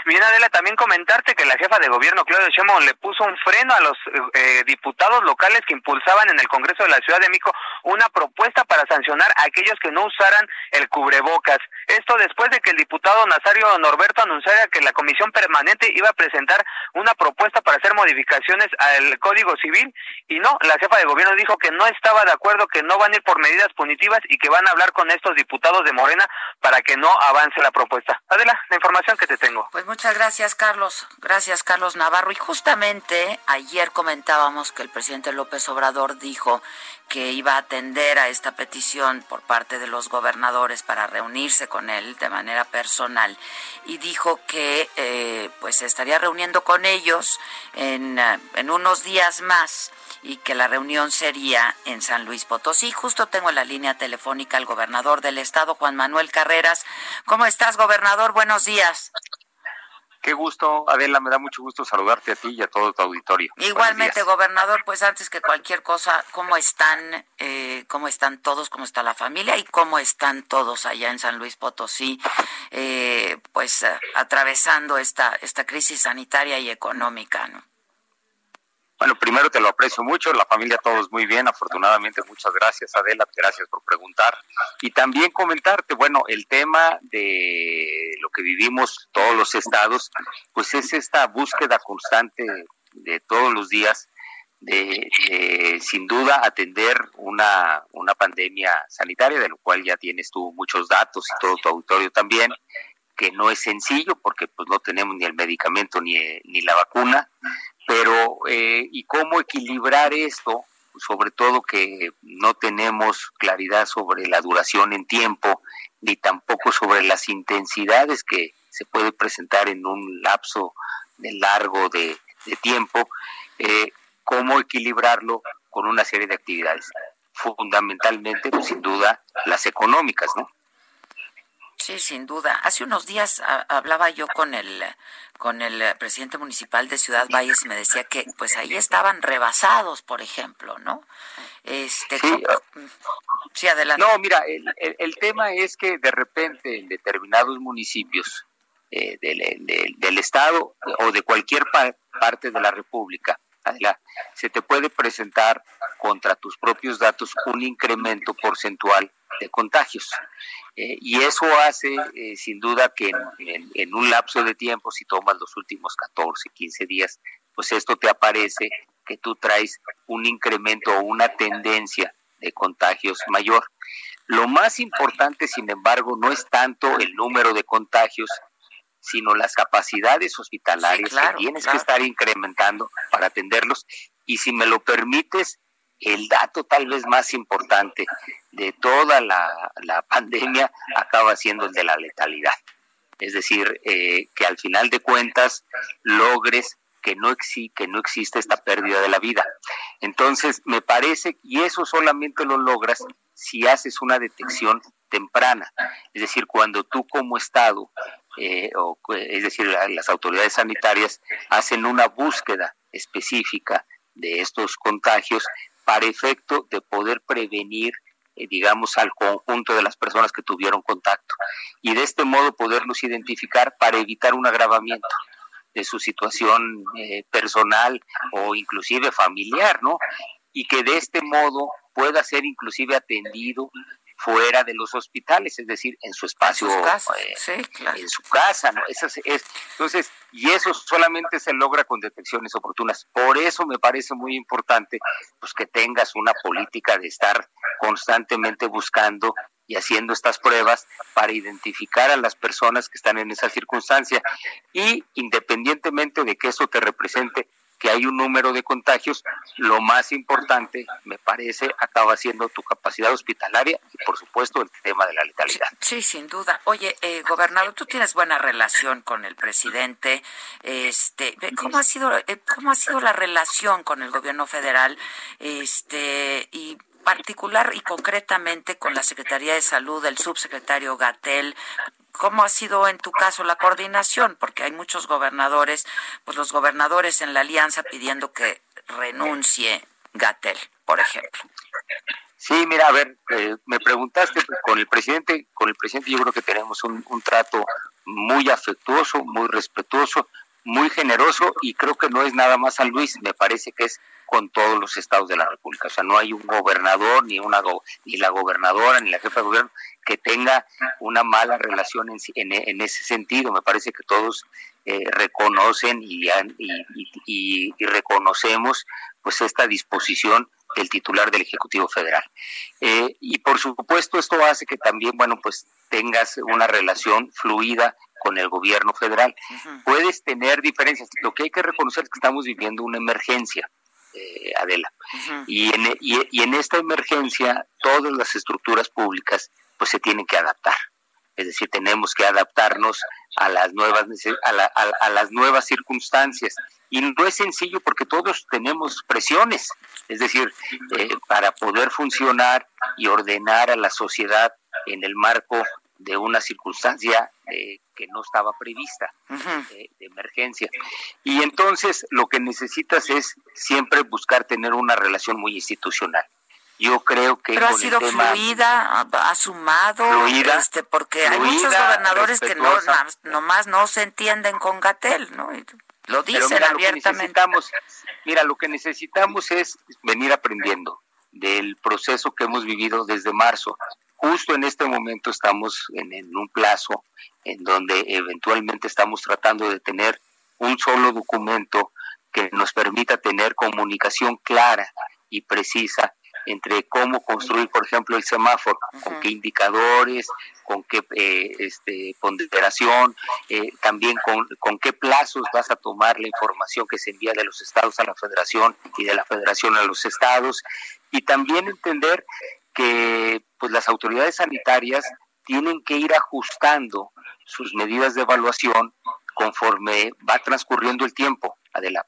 Bien, Adela, también comentarte que la jefa de gobierno, Claudia Sheinbaum, le puso un freno a los eh, diputados locales que impulsaban en el Congreso de la Ciudad de México una propuesta para sancionar a aquellos que no usaran el cubrebocas. Esto después de que el diputado Nazario Norberto anunciara que la Comisión Permanente iba a presentar una propuesta para hacer modificaciones al Código Civil y no, la jefa de gobierno dijo que no estaba de acuerdo, que no van a ir por medidas punitivas y que van a hablar con estos diputados de Morena para que no avance la propuesta. Adela, la información que te tengo. Pues muchas gracias, Carlos. Gracias, Carlos Navarro. Y justamente ayer comentábamos que el presidente López Obrador dijo que iba a atender a esta petición por parte de los gobernadores para reunirse con él de manera personal y dijo que eh, pues se estaría reuniendo con ellos en, eh, en unos días más y que la reunión sería en San Luis Potosí. Justo tengo en la línea telefónica al gobernador del estado, Juan Manuel Carreras. ¿Cómo estás, gobernador? Buenos días. Qué gusto, Adela, me da mucho gusto saludarte a ti y a todo tu auditorio. Igualmente, gobernador, pues antes que cualquier cosa, ¿cómo están, eh, cómo están todos, cómo está la familia y cómo están todos allá en San Luis Potosí, eh, pues eh, atravesando esta, esta crisis sanitaria y económica, ¿no? Bueno, primero te lo aprecio mucho, la familia todos muy bien, afortunadamente muchas gracias Adela, gracias por preguntar. Y también comentarte, bueno, el tema de lo que vivimos todos los estados, pues es esta búsqueda constante de todos los días de, sin duda atender una, una pandemia sanitaria, de lo cual ya tienes tú muchos datos y todo tu auditorio también, que no es sencillo porque pues no tenemos ni el medicamento ni, ni la vacuna, pero eh, y cómo equilibrar esto, sobre todo que no tenemos claridad sobre la duración en tiempo, ni tampoco sobre las intensidades que se puede presentar en un lapso de largo de, tiempo, eh, cómo equilibrarlo con una serie de actividades, fundamentalmente, pues, sin duda, las económicas, ¿no? Sí, sin duda. Hace unos días hablaba yo con el con el presidente municipal de Ciudad Valles y me decía que pues ahí estaban rebasados, por ejemplo, ¿no? Este, sí, ah, sí adelante. No, mira, el, el, tema es que de repente en determinados municipios eh, del, del, Estado o de cualquier parte de la República, se te puede presentar contra tus propios datos un incremento porcentual de contagios. Eh, y eso hace, eh, sin duda, que en, un lapso de tiempo, si tomas los últimos 14, 15 días, pues esto te aparece que tú traes un incremento o una tendencia de contagios mayor. Lo más importante, sin embargo, no es tanto el número de contagios, sino las capacidades hospitalarias que tienes que estar incrementando para atenderlos. Y si me lo permites, el dato tal vez más importante de toda la, pandemia acaba siendo el de la letalidad. Es decir, eh, que al final de cuentas logres que no, que no existe esta pérdida de la vida. Entonces, me parece, y eso solamente lo logras si haces una detección temprana. Es decir, cuando tú como Estado, eh, o, es decir, las autoridades sanitarias hacen una búsqueda específica de estos contagios para efecto de poder prevenir eh, digamos, al conjunto de las personas que tuvieron contacto y de este modo poderlos identificar para evitar un agravamiento de su situación eh, personal o inclusive familiar, ¿no? Y que de este modo pueda ser inclusive atendido fuera de los hospitales, es decir, en su espacio, eh, en su casa, ¿no? es, entonces, y eso solamente se logra con detecciones oportunas. Por eso me parece muy importante, pues, que tengas una política de estar constantemente buscando y haciendo estas pruebas para identificar a las personas que están en esa circunstancia y independientemente de que eso te represente que hay un número de contagios, lo más importante, me parece, acaba siendo tu capacidad hospitalaria y, por supuesto, el tema de la letalidad. Sí, sin duda. Oye, eh, gobernador, tú tienes buena relación con el presidente. Este, ¿cómo ha sido, eh, cómo ha sido la relación con el gobierno federal? Este, y particular y concretamente con la Secretaría de Salud, el subsecretario Gatel, ¿Cómo ha sido en tu caso la coordinación? Porque hay muchos gobernadores, pues los gobernadores en la alianza pidiendo que renuncie Gatel, por ejemplo. Sí, mira, a ver, eh, me preguntaste con el presidente, con el presidente yo creo que tenemos un, un trato muy afectuoso, muy respetuoso, muy generoso y creo que no es nada más San Luis, me parece que es con todos los estados de la República. O sea, no hay un gobernador, ni una ni la gobernadora, ni la jefa de gobierno que tenga una mala relación en, en, ese sentido. Me parece que todos eh, reconocen y, y, y, reconocemos pues esta disposición del titular del Ejecutivo Federal. Eh, y por supuesto esto hace que también, bueno, pues tengas una relación fluida con el gobierno federal. Puedes tener diferencias. Lo que hay que reconocer es que estamos viviendo una emergencia. Eh, Adela. y, en, y, en esta emergencia todas las estructuras públicas pues se tienen que adaptar. Es decir, tenemos que adaptarnos a las nuevas a, las nuevas circunstancias y no es sencillo porque todos tenemos presiones. Es decir, eh, para poder funcionar y ordenar a la sociedad en el marco de una circunstancia eh, que no estaba prevista de, emergencia. Y entonces lo que necesitas es siempre buscar tener una relación muy institucional. Yo creo que pero ha sido fluida, ha sumado, este, porque hay muchos gobernadores que no nomás no se entienden con Gatel, ¿no? Lo dicen abiertamente. mira, lo que necesitamos es venir aprendiendo del proceso que hemos vivido desde marzo justo en este momento estamos en, un plazo en donde eventualmente estamos tratando de tener un solo documento que nos permita tener comunicación clara y precisa entre cómo construir, por ejemplo, el semáforo, con qué indicadores, con qué eh, este, ponderación, eh, también con, con qué plazos vas a tomar la información que se envía de los estados a la federación y de la federación a los estados, y también entender que pues las autoridades sanitarias tienen que ir ajustando sus medidas de evaluación conforme va transcurriendo el tiempo,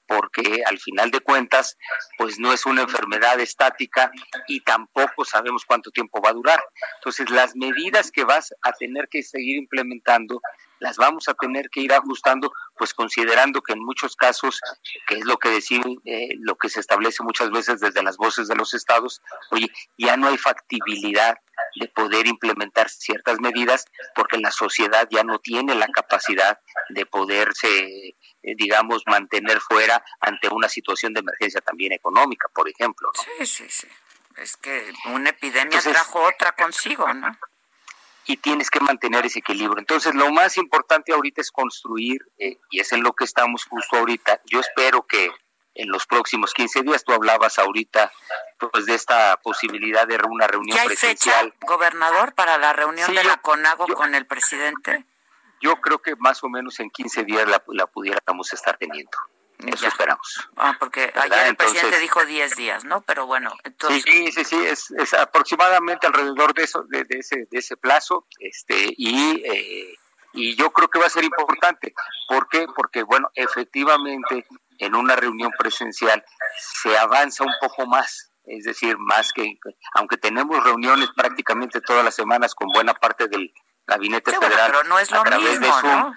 Porque al final de cuentas, pues no es una enfermedad estática y tampoco sabemos cuánto tiempo va a durar. Entonces, las medidas que vas a tener que seguir implementando, las vamos a tener que ir ajustando, pues considerando que en muchos casos, que es lo que deciden, eh, lo que se establece muchas veces desde las voces de los estados, oye, ya no hay factibilidad de poder implementar ciertas medidas porque la sociedad ya no tiene la capacidad de poderse, eh, digamos, mantener fuera ante una situación de emergencia también económica, por ejemplo. Sí, sí, sí. Es que una epidemia trajo otra consigo, ¿no? Y tienes que mantener ese equilibrio. Entonces, lo más importante ahorita es construir, eh, y es en lo que estamos justo ahorita. Yo espero que en los próximos 15 días. Tú hablabas ahorita pues de esta posibilidad de una reunión ¿Ya hay presencial. Fecha, gobernador, para la reunión de la CONAGO con el presidente? Yo creo que más o menos en 15 días la, la pudiéramos estar teniendo. Eso esperamos. Ah, porque ayer el presidente dijo 10 días, ¿no? Pero bueno, entonces... Sí, sí, sí, es, es aproximadamente alrededor de eso, de, de, ese, de ese plazo, este, y, eh, y yo creo que va a ser importante. ¿Por qué? Porque, bueno, efectivamente en una reunión presencial se avanza un poco más, es decir, más que, aunque tenemos reuniones prácticamente todas las semanas con buena parte del gabinete federal no es lo mismo, ¿no?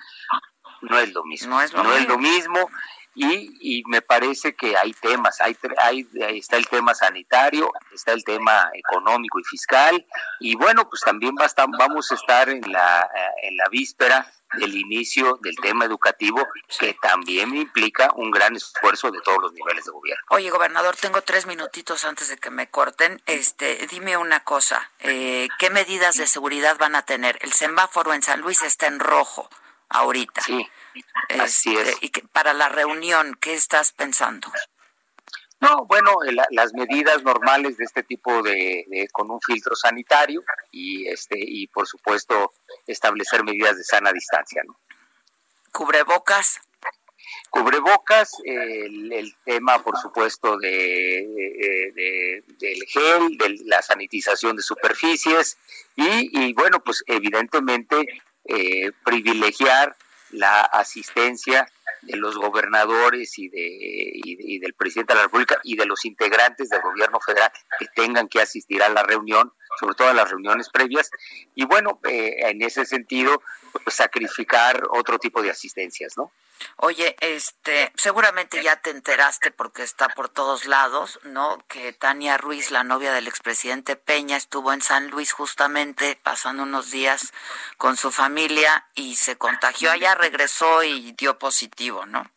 no es lo mismo, no es lo mismo y, y me parece que hay temas, hay, hay, está el tema sanitario, está el tema económico y fiscal, y bueno, pues también va vamos a estar en la, eh, en la víspera del inicio del tema educativo, que también implica un gran esfuerzo de todos los niveles de gobierno. Oye, gobernador, tengo tres minutitos antes de que me corten. Este, dime una cosa, eh, ¿qué medidas de seguridad van a tener? El semáforo en San Luis está en rojo ahorita. Sí. Así es. Este, y que para la reunión, ¿qué estás pensando? No, bueno, las medidas normales de este tipo de, con un filtro sanitario y este y por supuesto establecer medidas de sana distancia, ¿no? Cubrebocas. Cubrebocas, el, tema, por supuesto, de, del gel, de la sanitización de superficies y, y bueno, pues evidentemente eh, privilegiar la asistencia de los gobernadores y, de, y, del presidente de la República y de los integrantes del gobierno federal que tengan que asistir a la reunión, sobre todo a las reuniones previas, y bueno, eh, en ese sentido, pues, sacrificar otro tipo de asistencias, ¿no? Oye, este, seguramente ya te enteraste porque está por todos lados, ¿no? Que Tania Ruiz, la novia del expresidente Peña, estuvo en San Luis justamente pasando unos días con su familia y se contagió allá, regresó y dio positivo, ¿no?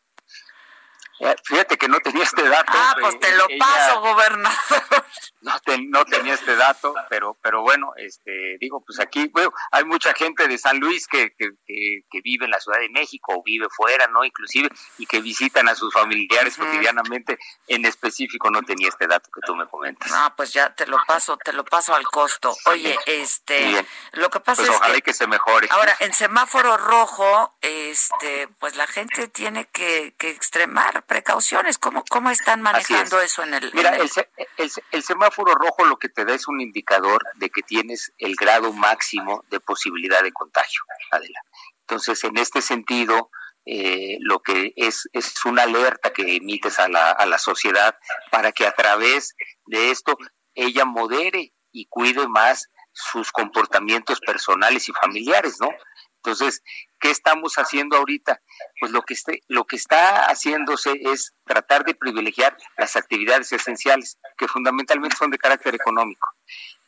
Eh, fíjate que no tenía este dato. Ah, pues te lo paso, gobernador. No, no tenía este dato, pero pero bueno, este digo, pues aquí bueno, hay mucha gente de San Luis que, que, que, vive en la Ciudad de México o vive fuera, ¿no? Inclusive, y que visitan a sus familiares cotidianamente. En específico no tenía este dato que tú me comentas. Ah, pues ya te lo paso, te lo paso al costo. Oye, este, lo que pasa pues es ojalá que, que se mejore. Ahora, en semáforo rojo, este, pues la gente tiene que, que extremar precauciones. ¿Cómo, cómo están manejando eso en el...? Mira, en el... El, el, semáforo rojo lo que te da es un indicador de que tienes el grado máximo de posibilidad de contagio, Adela. Entonces, en este sentido, eh, lo que es, es una alerta que emites a la, a la sociedad para que a través de esto ella modere y cuide más sus comportamientos personales y familiares, ¿no? Entonces, ¿qué estamos haciendo ahorita? Pues lo que, lo que está haciéndose es tratar de privilegiar las actividades esenciales, que fundamentalmente son de carácter económico,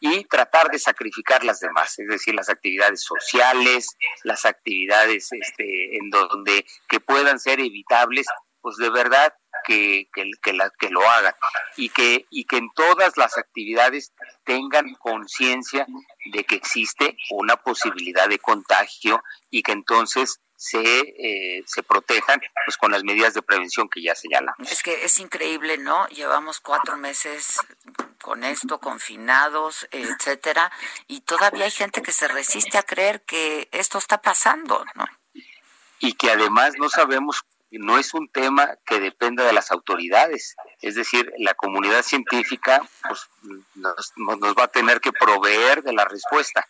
y tratar de sacrificar las demás, es decir, las actividades sociales, las actividades este, en donde que puedan ser evitables, pues de verdad que, que, que, la, que lo hagan y que, y que en todas las actividades tengan conciencia de que existe una posibilidad de contagio y que entonces se, eh, se protejan pues con las medidas de prevención que ya señalamos. Es que es increíble, ¿no? Llevamos cuatro meses con esto, confinados, etcétera, y todavía hay gente que se resiste a creer que esto está pasando, ¿no? Y que además no sabemos no es un tema que dependa de las autoridades, es decir, la comunidad científica pues, nos, nos, va a tener que proveer de la respuesta.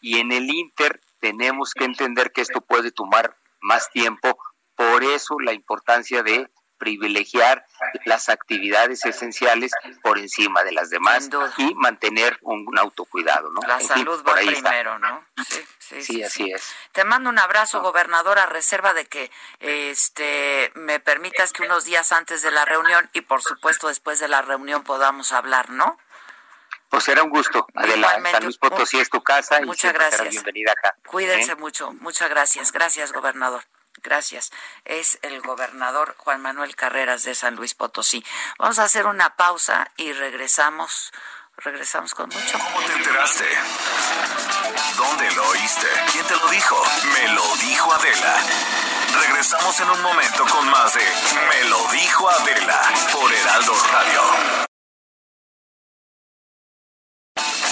Y en el Inter tenemos que entender que esto puede tomar más tiempo, por eso la importancia de privilegiar las actividades esenciales por encima de las demás y mantener un, autocuidado, ¿no? La salud va primero, ¿no? Sí, sí, sí, así es. Te mando un abrazo, gobernador, a reserva de que este me permitas que unos días antes de la reunión y por supuesto después de la reunión podamos hablar, ¿no? Pues será un gusto. Adelante. San Luis Potosí es tu casa muchas y gracias. bienvenida acá. Cuídense ¿eh? mucho. Muchas gracias. Gracias, gobernador. Gracias. Es el gobernador Juan Manuel Carreras de San Luis Potosí. Vamos a hacer una pausa y regresamos. Regresamos con mucho. ¿Cómo te enteraste? ¿Dónde lo oíste? ¿Quién te lo dijo? Me lo dijo Adela. Regresamos en un momento con más de Me lo dijo Adela por Heraldo Radio.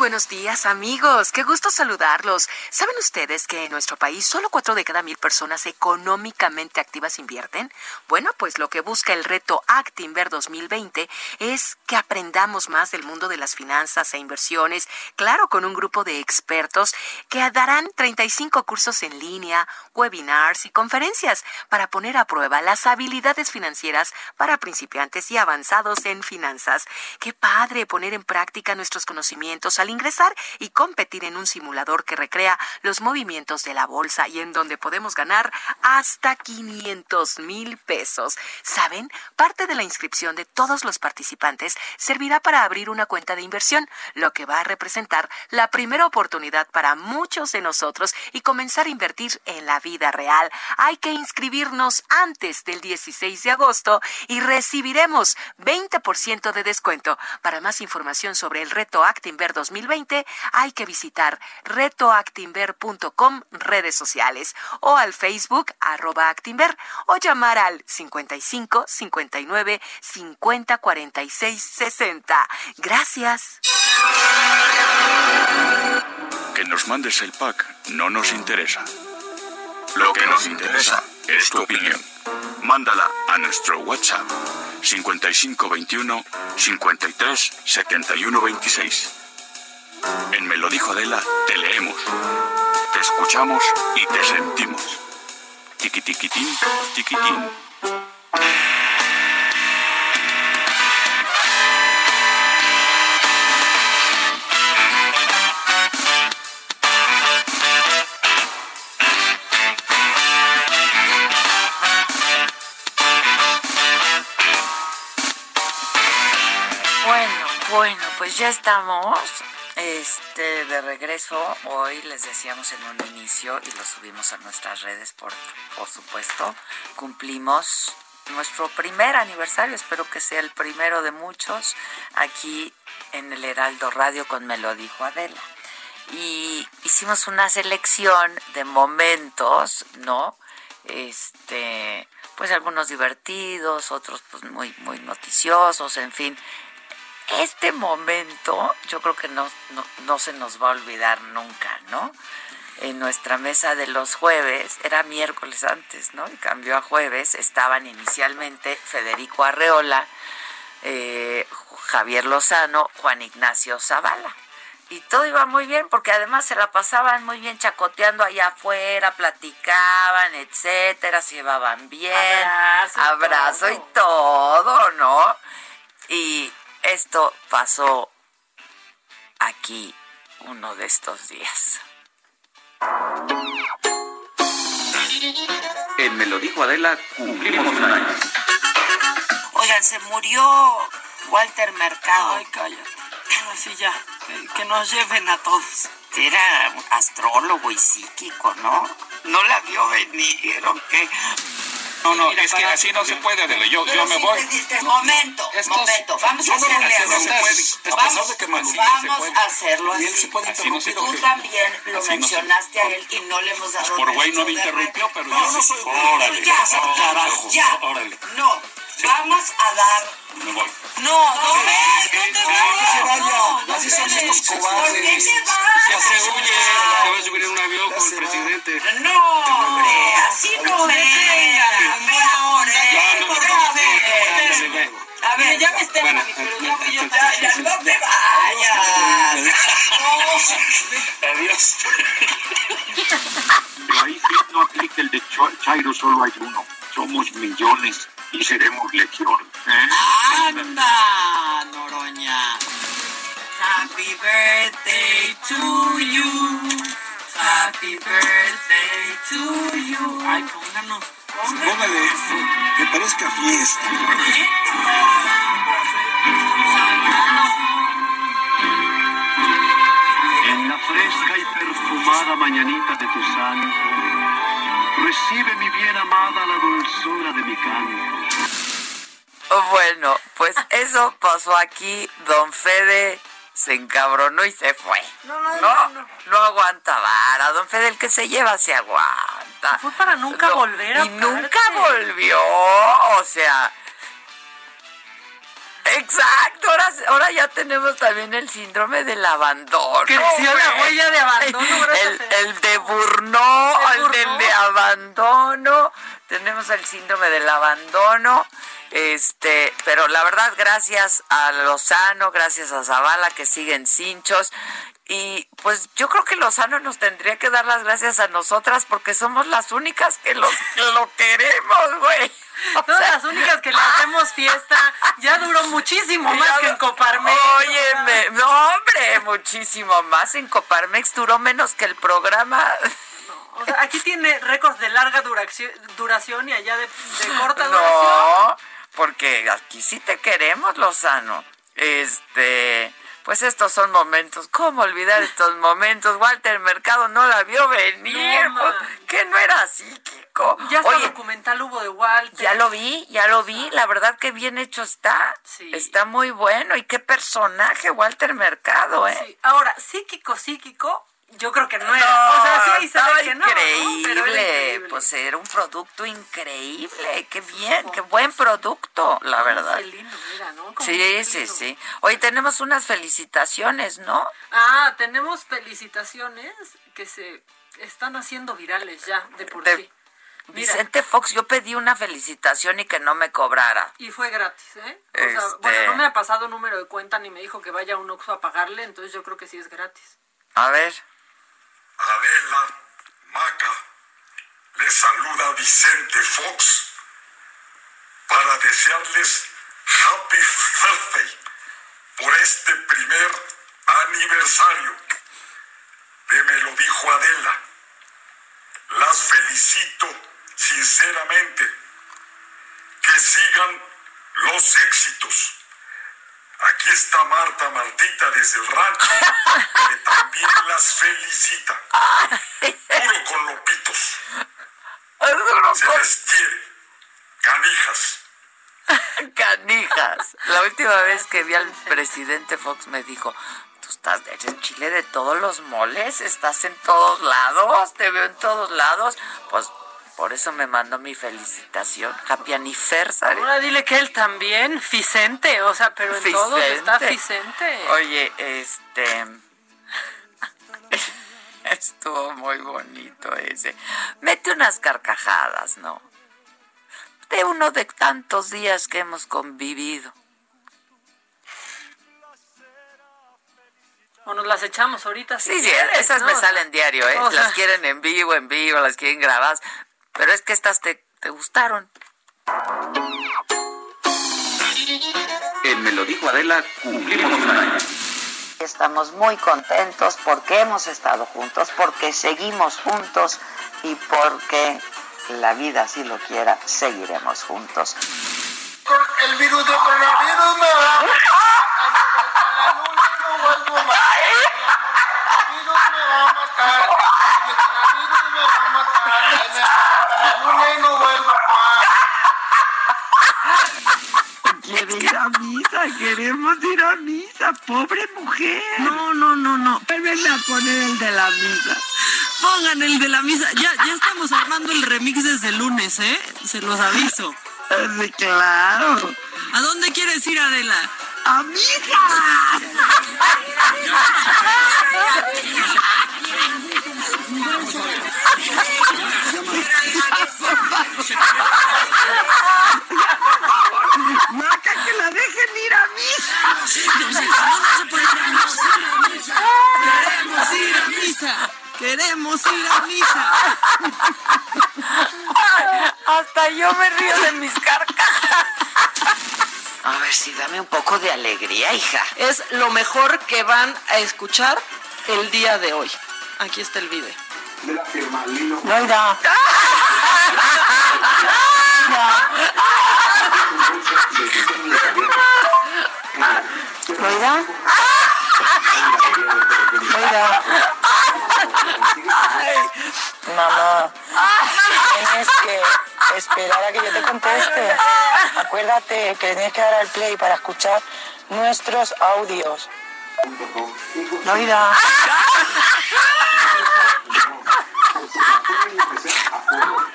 Buenos días amigos, qué gusto saludarlos. ¿Saben ustedes que en nuestro país solo cuatro de cada mil personas económicamente activas invierten? Bueno, pues lo que busca el reto Actinver 2020 es que aprendamos más del mundo de las finanzas e inversiones, claro, con un grupo de expertos que darán 35 cursos en línea, webinars y conferencias para poner a prueba las habilidades financieras para principiantes y avanzados en finanzas. Qué padre poner en práctica nuestros conocimientos al ingresar y competir en un simulador que recrea los movimientos de la bolsa y en donde podemos ganar hasta 500 mil pesos. ¿Saben? Parte de la inscripción de todos los participantes servirá para abrir una cuenta de inversión, lo que va a representar la primera oportunidad para muchos de nosotros y comenzar a invertir en la vida real. Hay que inscribirnos antes del 16 de agosto y recibiremos 20% de descuento. Para más información sobre el reto Actinver 2020, hay que visitar retoactinver.com redes sociales o al Facebook arroba Actinver o llamar al 55 59 50 46 60. Gracias. Que nos mandes el pack no nos interesa. Lo que nos interesa es tu opinión. Mándala a nuestro WhatsApp 5521 53 71 26. En Me lo dijo Adela, te leemos, te escuchamos y te sentimos. Tiquitiquitín, tiquitín. Bueno, bueno, pues ya estamos este, de regreso, hoy les decíamos en un inicio y lo subimos a nuestras redes, por, por supuesto, cumplimos nuestro primer aniversario, espero que sea el primero de muchos, aquí en el Heraldo Radio con Me dijo Adela. Y hicimos una selección de momentos, ¿no? Este, pues algunos divertidos, otros pues muy, muy noticiosos, en fin este momento yo creo que no, no, se nos va a olvidar nunca, ¿no? En nuestra mesa de los jueves, era miércoles antes, ¿no? Y cambió a jueves, estaban inicialmente Federico Arreola, eh, Javier Lozano, Juan Ignacio Zavala. Y todo iba muy bien porque además se la pasaban muy bien chacoteando allá afuera, platicaban, etcétera, se llevaban bien, abrazo, y todo, ¿no? Y, esto pasó aquí uno de estos días. En Me lo dijo Adela, cumplimos un año. Oigan, se murió Walter Mercado. Ay, cállate. Así ya, que, nos lleven a todos. Era astrólogo y psíquico, ¿no? No la vio venir, ¿o qué? No, no, es que así no se puede, Adela. Yo, yo me voy. momento, momento. Vamos a hacerle así. Vamos, vamos a hacerlo así. Tú también lo mencionaste a él y no le hemos dado Por güey no me interrumpió, pero yo no soy Órale, ya, carajo. Ya, órale. no, vamos a dar Me voy. no, no, no te vayas. No, no así son estos cobardes. ¿Por qué te vas? Ya se huye, te vas a subir en un avión con el presidente. No, hombre, así no es. Ve ahora, Ya, no, por no, favor. A ver, ya me estoy Bueno, ya, ya, no te vayas. Adiós. Pero ahí sí no aplica el de Chairo, solo hay uno. Somos millones y seremos legión. Anda, Noroña. Happy birthday to you. Happy birthday to you. Ay, pónganos. Póngale esto, que parezca fiesta. En la fresca y perfumada mañanita de tu santo, recibe mi bien amada la dulzura de mi canto. Bueno, pues eso pasó aquí. Don Fede se encabronó y se fue. No, no, No, no, no aguanta vara. Don Fede, el que se lleva se aguanta. Fue para nunca No, volver a Y nunca volvió. O sea. Exacto, ahora, ahora ya tenemos también el síndrome del abandono. Creció la huella de abandono, El, el de Burnout, El el del de abandono. Tenemos el síndrome del abandono. Este, pero la verdad, gracias a Lozano, gracias a Zavala que siguen cinchos. Y pues yo creo que Lozano nos tendría que dar las gracias a nosotras porque somos las únicas que, los, que lo queremos, güey. Todas sea, las únicas que le hacemos fiesta. Ya duró muchísimo más que en Coparmex. Óyeme, no, hombre, muchísimo más. En Coparmex duró menos que el programa. O sea, aquí tiene récords de larga duración, duración y allá de, de corta duración. No, porque aquí sí te queremos, Lozano. Este, pues estos son momentos. ¿Cómo olvidar estos momentos? Walter Mercado no la vio venir. No, que no era así, Kiko. Ya Oye, documental hubo de Walter. ya lo vi, ya lo vi. La verdad que bien hecho está. Sí. Está muy bueno. Y qué personaje, Walter Mercado, ¿eh? Sí. Ahora, psíquico, psíquico, yo creo que no era. o sea, sí, estaba que no, increíble. Pero era increíble. Pues era un producto increíble. Qué bien, qué buen producto, la verdad. Qué lindo, mira, ¿no? Como Sí, sí, sí. Hoy tenemos unas felicitaciones, ¿no? Ah, tenemos felicitaciones que se están haciendo virales ya, de por De- sí. Mira, Vicente Fox, yo pedí una felicitación y que no me cobrara. y fue gratis, ¿eh? O sea, Este- bueno, no me ha pasado número de cuenta ni me dijo que vaya a un Oxxo a pagarle, entonces yo creo que sí es gratis. A ver. Adela, Maca, les saluda Vicente Fox para desearles Happy Birthday por este primer aniversario de Me lo dijo Adela. Las felicito sinceramente. Que sigan los éxitos. Aquí está Marta Martita desde el rancho, que también las felicita. Puro con lopitos. Se les quiere. Canijas. Canijas. La última vez que vi al presidente Fox me dijo, tú estás eres en Chile de todos los moles, estás en todos lados, te veo en todos lados. Pues por eso me mandó mi felicitación. Happy anniversary. Ahora dile que él también, Vicente, o sea, pero en todos está Vicente. Oye, este... Estuvo muy bonito ese. Mete unas carcajadas, ¿no? De uno de tantos días que hemos convivido. O nos las echamos ahorita si Sí, sí, esas ¿no? me salen diario, ¿eh? O sea- las quieren en vivo, en vivo, las quieren grabadas. Pero es que estas te, te gustaron. En Me lo dijo Adela, cumplimos un año. Estamos muy contentos porque hemos estado juntos, porque seguimos juntos y porque la vida, si lo quiera, seguiremos juntos. El virus del coronavirus me va no Quiere ir a misa, queremos ir a misa, pobre mujer. No, no, no, no. Vuelven a poner el de la misa. Pongan el de la misa. Ya, ya estamos armando el remix desde lunes, ¿eh? Se los aviso. Sí, claro. ¿A dónde quieres ir, Adela? ¡Amiga! Maca, que la dejen ir a misa. Queremos ir a misa. Queremos ir a misa. Hasta yo me río de mis carcajas. A ver, sí, dame un poco de alegría, hija. Es lo mejor que van a escuchar el día de hoy. Aquí está el video. Loida. Loida. Loida. Mamá, tienes que esperar a que yo te conteste. Acuérdate que tienes que dar al play para escuchar nuestros audios. Loida.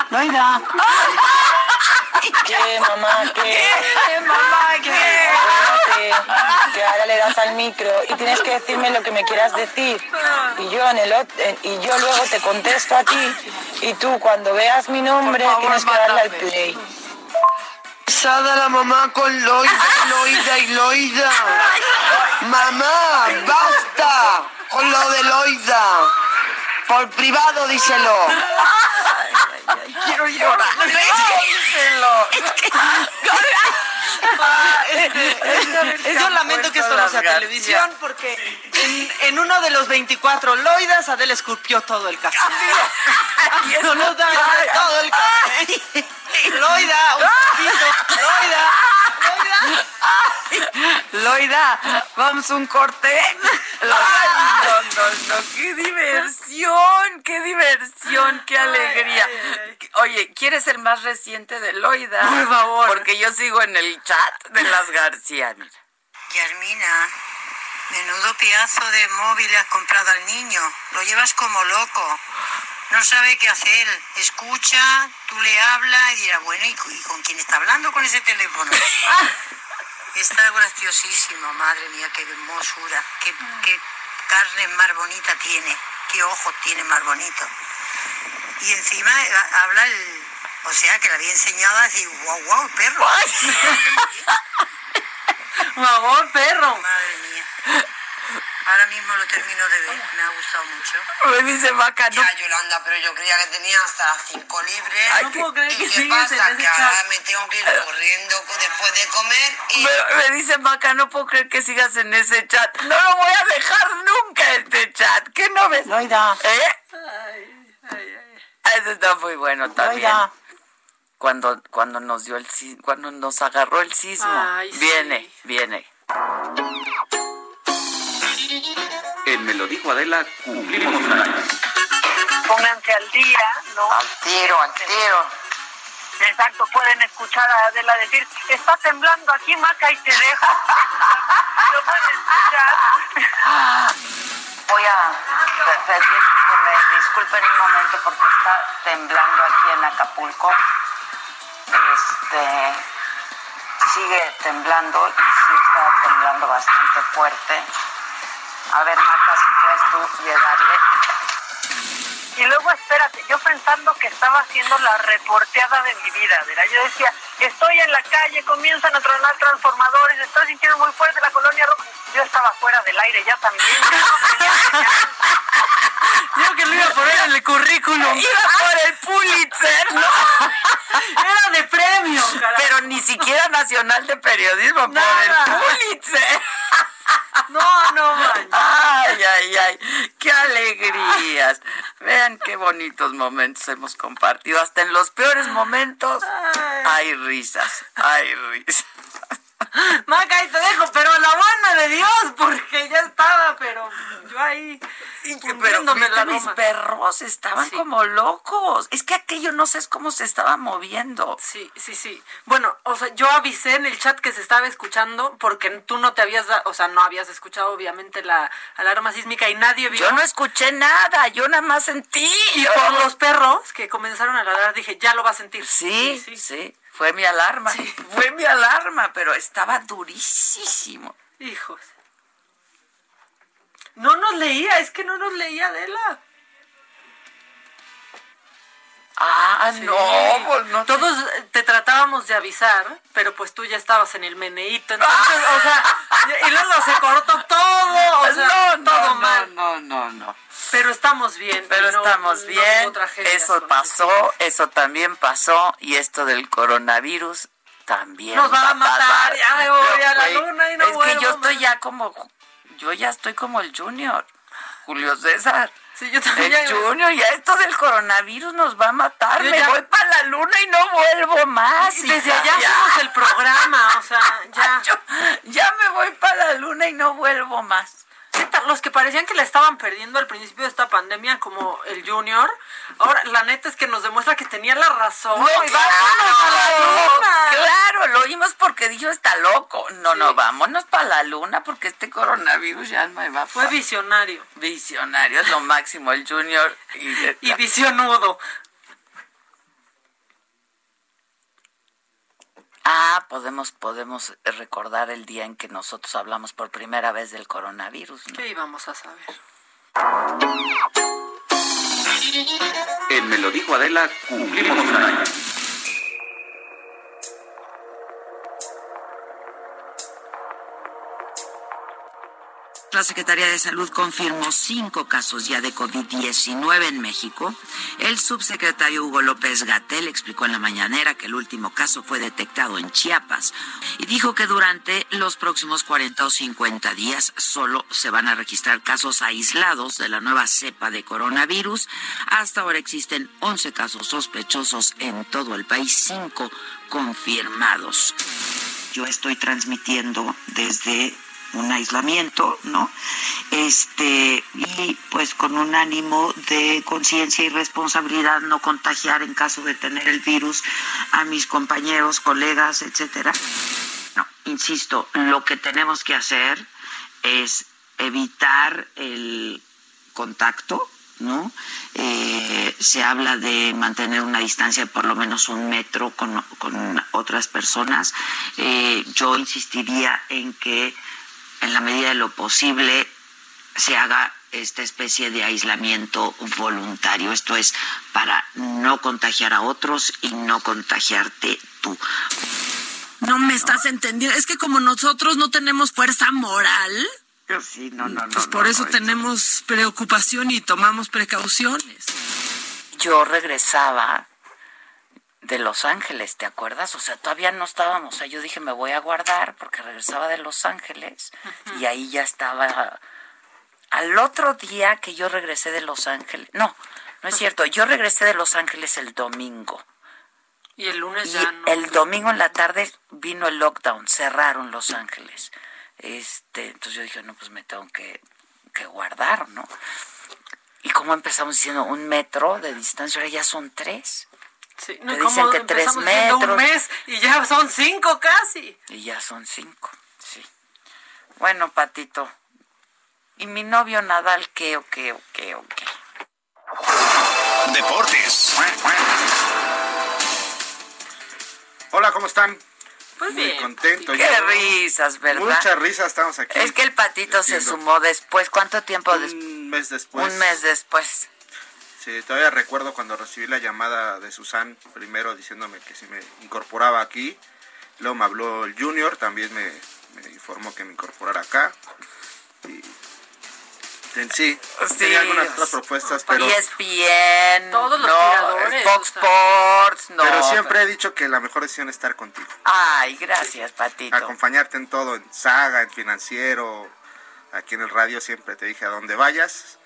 Loida. ¿Qué, mamá? ¿Qué? ¿Qué, mamá? ¿Qué? Acuérdate que ahora le das al micro y tienes que decirme lo que me quieras decir. Y yo, en el, y yo luego te contesto a ti. Y tú, cuando veas mi nombre, favor, tienes que darle al play. Pesada la mamá con Loida, Loida y Loida. Mamá, basta con lo de Loida. Por privado, díselo. Quiero llorar. Díselo. Yo lamento que esto no sea televisión porque en, en uno de los 24 Loidas Adela esculpió todo el café. Todo el café. Loida, un poquito. Loida, Loida. Loida, vamos a un corte. Ay, no, no, no, qué diversión, qué diversión, qué alegría. Oye, ¿quieres el más reciente de Loida? Por favor. Porque yo sigo en el chat de las García. mira. Yarmina, menudo pedazo de móvil has comprado al niño. Lo llevas como loco. No sabe qué hacer. Escucha, tú le hablas y dirá, bueno, ¿y, cu- y con quién está hablando con ese teléfono? Está graciosísimo, madre mía, qué hermosura. Qué, qué carne más bonita tiene. Qué ojos tiene más bonitos. Y encima eh, habla el... O sea, que le había enseñado a decir, guau, guau, perro. Mamón, perro. Madre mía. Ahora mismo lo termino de ver, me ha gustado mucho. Me dice Vaca, no. Ya, Yolanda, pero yo creía que tenía hasta cinco libres. Ay, No puedo creer ¿Y que qué sigues en pasa? ese que chat. ahora me tengo que ir corriendo después de comer y... Me, me dice Maca, no puedo creer que sigas en ese chat. No lo voy a dejar nunca este chat. ¿Qué no ves? Loida. ¿Eh? Eso está muy bueno también. Loida. Cuando, cuando nos dio el cuando nos agarró el sismo. Ay, sí. Viene, En Me lo dijo Adela, cumplimos un año. Pónganse al día, ¿no? Al tiro, al tiro. Exacto, pueden escuchar a Adela decir, está temblando aquí, Maca, y te dejo. Lo pueden escuchar. Voy a pedir que me disculpen un momento porque está temblando aquí en Acapulco. Este sigue temblando y sí está temblando bastante fuerte. A ver, Marta, si puedes tú llegarle. Y luego, espérate, yo pensando que estaba haciendo la reporteada de mi vida, ¿verdad? Yo decía, estoy en la calle, comienzan a tronar transformadores, estoy sintiendo muy fuerte la colonia roja. Yo estaba fuera del aire ya también. Yo que lo iba a poner en el currículum. Iba por el Pulitzer, ¿no? Era de premio, carajo. Pero ni siquiera Nacional de Periodismo, por Nada. el Pulitzer. No, no, man. Ay, ay, ay, qué alegrías. Vean qué bonitos momentos hemos compartido. Hasta en los peores momentos hay risas, hay risas. Maca, ahí te dejo, pero a la buena de Dios, porque ya estaba, pero yo ahí ¿viste? la mis perros estaban Sí. como locos. Es que aquello no sé cómo se estaba moviendo. Sí, sí, sí. Bueno, o sea, yo avisé en el chat que se estaba escuchando porque tú no te habías, o sea, no habías escuchado obviamente la alarma sísmica y nadie vio. Yo no escuché nada, yo nada más sentí. Y por los perros que comenzaron a ladrar dije, ya lo va a sentir. Sí, sí, fue mi alarma. Fue mi alarma, pero estaba durísimo. Hijos. No nos leía, es que no nos leía Adela. Ah, Sí. no, pues no. te- Todos te tratábamos de avisar, pero pues tú ya estabas en el meneíto, entonces, o sea, y luego se cortó todo, o sea, no, todo no, mal. no, no, no. Pero estamos bien. Pero no- estamos bien. eso pasó, eso también pasó. Y esto del coronavirus también. Nos va a matar, pasar. ya me voy a la luna y no Es que yo estoy ya como. Yo ya estoy como el Junior. Julio César. Sí, yo también. El ya- Junior, ya esto del coronavirus nos va a matar. Yo Me ya- voy para la luna y no vuelvo más. Y Desde allá hacemos el programa, o sea, ya. Yo ya me voy para la luna y no vuelvo más. Neta, Los que parecían que la estaban perdiendo al principio de esta pandemia, como el Junior, ahora la neta es que nos demuestra que tenía la razón. No, a la claro, luna. claro, lo oímos porque dijo está loco. No, no, vámonos para la luna porque este coronavirus ya me va Fue visionario. Visionario es lo máximo, el Junior. Y, Y visionudo. Ah, podemos, podemos recordar el día en que nosotros hablamos por primera vez del coronavirus. ¿no? ¿Qué íbamos a saber? En Me lo dijo Adela, cumplimos un año. La Secretaría de Salud confirmó cinco casos ya de COVID-19 en México. El subsecretario Hugo López Gatel explicó en la mañanera que el último caso fue detectado en Chiapas y dijo que durante los próximos 40 o 50 días solo se van a registrar casos aislados de la nueva cepa de coronavirus. Hasta ahora existen 11 casos sospechosos en todo el país, cinco confirmados. Yo estoy transmitiendo desde un aislamiento, ¿no? Este, y pues con un ánimo de conciencia y responsabilidad no contagiar en caso de tener el virus a mis compañeros, colegas, etcétera. No, insisto, lo que tenemos que hacer es evitar el contacto, ¿no? Eh, se habla de mantener una distancia de por lo menos un metro con, con otras personas. Eh, yo insistiría en que en la medida de lo posible se haga esta especie de aislamiento voluntario. Esto es para no contagiar a otros y no contagiarte tú. No me estás entendiendo. Es que como nosotros no tenemos fuerza moral, Sí, no, no, no. pues por no, eso no, tenemos preocupación y tomamos precauciones. yo regresaba de Los Ángeles, ¿te acuerdas? O sea, todavía no estábamos, o sea, yo dije, me voy a guardar porque regresaba de Los Ángeles y ahí ya estaba. Al otro día que yo regresé de Los Ángeles, no, no es cierto, yo regresé de Los Ángeles el domingo. Y el lunes Y ya no. el domingo en la tarde vino el lockdown, cerraron Los Ángeles. Este, entonces yo dije, no, pues me tengo que, que guardar, ¿no? Y como empezamos diciendo un metro de distancia, ahora ya son tres. Sí, Te dicen que tres metros. un mes y ya son cinco casi. Y ya son cinco, sí. Bueno, Patito. ¿Y mi novio Nadal qué, o qué, o qué, o qué? Deportes. Hola, ¿cómo están? Pues Muy bien. contento. Qué yo. risas, ¿verdad? Muchas risas estamos aquí. Es que el patito se sumó después. ¿Cuánto tiempo después? Un mes después. Un mes después. Sí, todavía recuerdo cuando recibí la llamada de Susan primero diciéndome que si me incorporaba aquí. Luego me habló el Junior, también me, me informó que me incorporara acá. Y en sí, Sí. tenía algunas otras propuestas, pero, ESPN. Todos los no, tiradores, Fox. Sports, no. pero siempre he dicho que la mejor decisión es estar contigo. Ay, gracias, Patito. Acompañarte en todo, en saga, en financiero, aquí en el radio siempre te dije a donde vayas,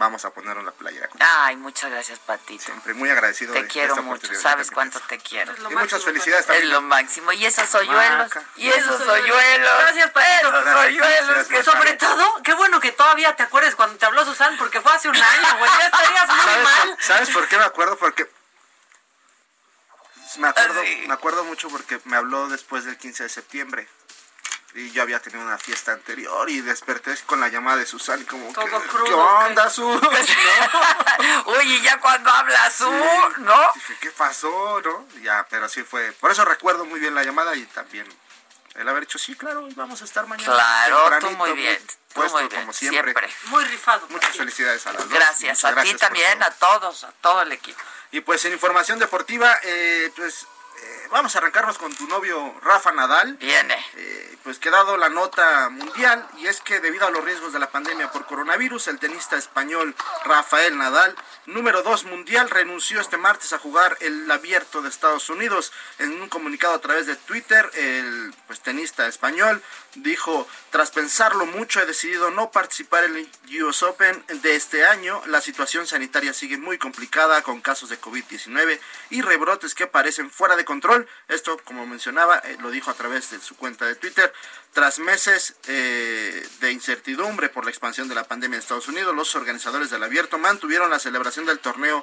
vamos a ponernos la playera. contigo. Ay, muchas gracias, Patito. Siempre muy agradecido Te de quiero esta mucho, sabes cuánto te quiero. Y muchas felicidades Es también. lo máximo. Y esos hoyuelos, y esos hoyuelos. Gracias, Patito. Esos hoyuelos que Sobre todo, qué bueno que toda todavía te acuerdas cuando te habló Susan, porque fue hace un año, güey, ya estarías muy ¿Sabes, mal. por- ¿Sabes por qué me acuerdo? Porque me acuerdo, me acuerdo mucho porque me habló después del 15 de septiembre. Y yo había tenido una fiesta anterior y desperté con la llamada de Susan y como, Todo ¿qué, crudo, ¿qué onda, ¿qué? Su? Oye, ya cuando hablas tú, ¿no? Dije, ¿qué pasó? ¿No? Ya, pero sí fue. Por eso recuerdo muy bien la llamada y también el haber dicho, sí, claro, vamos a estar mañana. Claro, tú muy bien. Tú Puesto, muy bien, como siempre. siempre. Muy rifado. Muchas felicidades a las dos. Gracias a ti también, a todos, a todo el equipo. Y pues en información deportiva, eh, pues eh, vamos a arrancarnos con tu novio Rafa Nadal. Viene. Eh, pues que dado la nota mundial, y es que debido a los riesgos de la pandemia por coronavirus, el tenista español Rafael Nadal, número 2 mundial, renunció este martes a jugar el abierto de Estados Unidos. En un comunicado a través de Twitter, el pues, tenista español dijo, tras pensarlo mucho he decidido no participar en el US Open de este año. La situación sanitaria sigue muy complicada con casos de COVID-19 y rebrotes que parecen fuera de control. Esto, como mencionaba, eh, lo dijo a través de su cuenta de Twitter. Tras meses eh, de incertidumbre por la expansión de la pandemia en Estados Unidos, los organizadores del abierto mantuvieron la celebración del torneo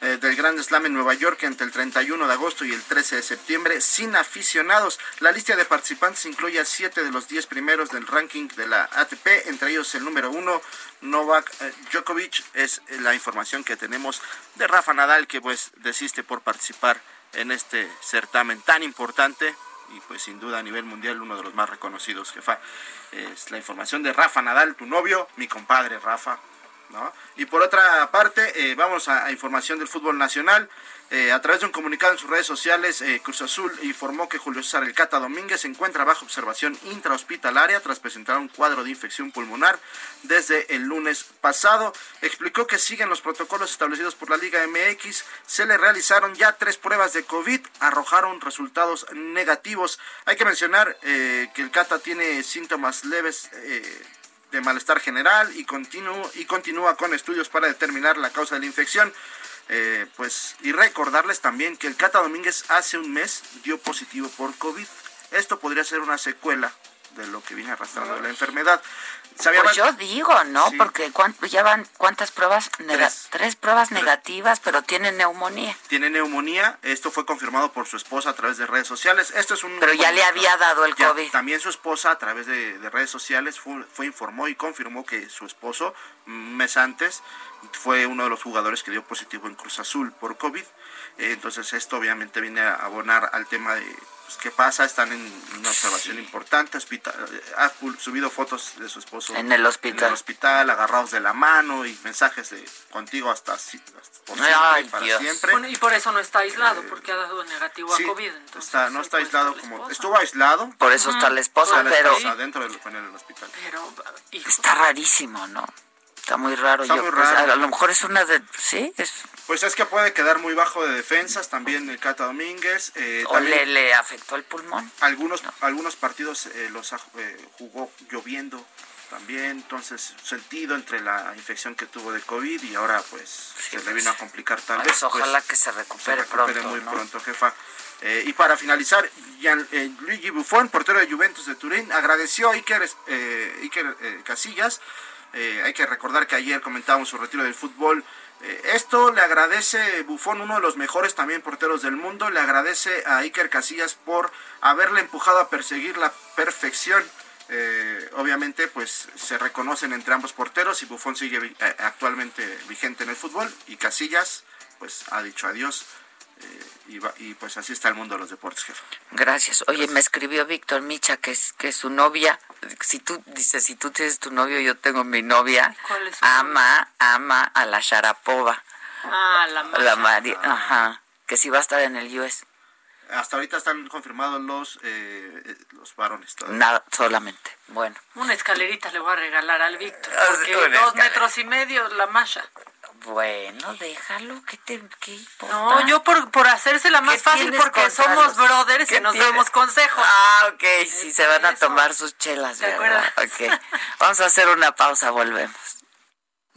eh, del Grand Slam en Nueva York entre el 31 de agosto y el 13 de septiembre sin aficionados. La lista de participantes incluye a siete de los 10 primeros del ranking de la ATP, entre ellos el número uno, Novak eh, Djokovic. Es eh, la información que tenemos de Rafa Nadal, que pues desiste por participar en este certamen tan importante y pues sin duda a nivel mundial uno de los más reconocidos, jefa. Es la información de Rafa Nadal, tu novio, mi compadre Rafa, ¿no? Y por otra parte, eh, vamos a, información del fútbol nacional. Eh, a través de un comunicado en sus redes sociales, eh, Cruz Azul informó que Julio César El Cata Domínguez se encuentra bajo observación intrahospitalaria tras presentar un cuadro de infección pulmonar desde el lunes pasado. Explicó que siguen los protocolos establecidos por la Liga MX. Se le realizaron ya tres pruebas de COVID, arrojaron resultados negativos. Hay que mencionar que el Cata tiene síntomas leves. De malestar general y, y continúa con estudios para determinar la causa de la infección. Eh, pues y recordarles también que el Cata Domínguez hace un mes dio positivo por COVID. Esto podría ser una secuela de lo que viene arrastrando la enfermedad. Pues yo digo, ¿no? Sí. Porque ya van cuántas pruebas, nega- Tres. tres. pruebas negativas, pero tienen neumonía. tiene neumonía. Esto fue confirmado por su esposa a través de redes sociales. Esto es un Pero ya le había dado el Ya, COVID. También su esposa a través de, de redes sociales fue, fue informó y confirmó que su esposo un mes antes fue uno de los jugadores que dio positivo en Cruz Azul por COVID. Eh, entonces esto obviamente viene a abonar al tema de pues, qué pasa. Están en una observación importante. hospita- eh, ha subido fotos de su esposo En el hospital. en el hospital, agarrados de la mano y mensajes de contigo hasta, si- hasta por siempre, Ay, para Dios. siempre. Bueno, y por eso no está aislado, porque ha dado negativo Sí, a COVID. Entonces, está, no está aislado la como esposa. estuvo aislado Por eso está la esposa, Está la pero- esposa dentro del, en el hospital Pero, hijo, Está rarísimo, ¿no? Está muy raro. Está Yo, muy pues, raro. a lo mejor es una de... Sí, es... Pues es que puede quedar muy bajo de defensas también el Cata Domínguez. eh, O también le, le afectó el pulmón. algunos algunos partidos eh, los eh, jugó lloviendo también, entonces sentido entre la infección que tuvo de COVID y ahora pues se le vino a complicar tal Pues vez. ojalá pues, que se recupere recupere pronto, muy ¿no? pronto, jefa. Eh, y para finalizar, Gian- eh, Luigi Buffon, portero de Juventus de Turín, agradeció a Iker, eh, Iker, eh, Casillas. Eh, hay que recordar que ayer comentábamos su retiro del fútbol. Eh, esto le agradece Buffon, uno de los mejores también porteros del mundo. Le agradece a Iker Casillas por haberle empujado a perseguir la perfección. Eh, obviamente, pues se reconocen entre ambos porteros y Buffon sigue actualmente vigente en el fútbol y Casillas, pues ha dicho adiós. Eh, y, va- y pues así está el mundo de los deportes, jefe. Gracias. Oye, me escribió Víctor Micha que es que su novia, si tú dices, si tú tienes tu novio, yo tengo mi novia, ¿Cuál es su ama, ama a la Sharapova, Ah, la la. Mari, ajá, que sí va a estar en el US, Hasta ahorita están confirmados los, eh, eh, los varones. todavía. nada, solamente. Bueno, Una escalerita le voy a regalar al Víctor, Ah, porque dos escalera. metros y medio la Masha. bueno, déjalo, que te qué importa? No, yo por, por hacérsela más ¿Qué fácil porque somos los- brothers y nos tienes? damos consejos. Ah, ok, sí, se van a tomar sus chelas, ¿Te ¿verdad? Ok, vamos a hacer una pausa, volvemos.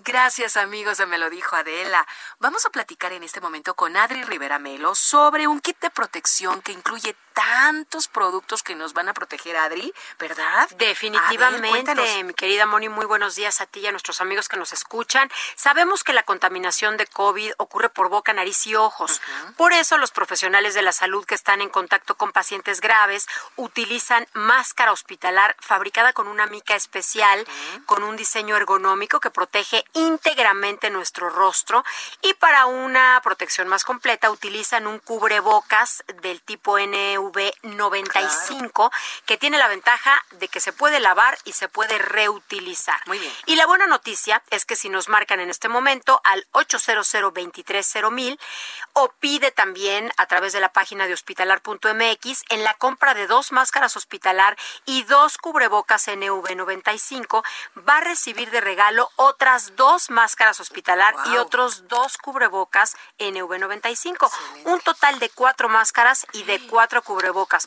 Gracias amigos de Me lo dijo Adela. Vamos a platicar en este momento con Adri Rivera Melo sobre un kit de protección que incluye tantos productos que nos van a proteger, Adri, ¿verdad? Definitivamente, mi querida Moni, muy buenos días a ti y a nuestros amigos que nos escuchan. Sabemos que la contaminación de COVID ocurre por boca, nariz y ojos. Por eso los profesionales de la salud que están en contacto con pacientes graves utilizan máscara hospitalar fabricada con una mica especial, con un diseño ergonómico que protege íntegramente nuestro rostro y para una protección más completa utilizan un cubrebocas del tipo NV95 que tiene la ventaja de que se puede lavar y se puede reutilizar. Muy bien. Y la buena noticia es que si nos marcan en este momento al 800 230 o pide también a través de la página de hospitalar.mx en la compra de dos máscaras hospitalar y dos cubrebocas NV95 va a recibir de regalo otras dos máscaras hospitalar y otros dos cubrebocas NV95. Un total de cuatro máscaras y de cuatro cubrebocas,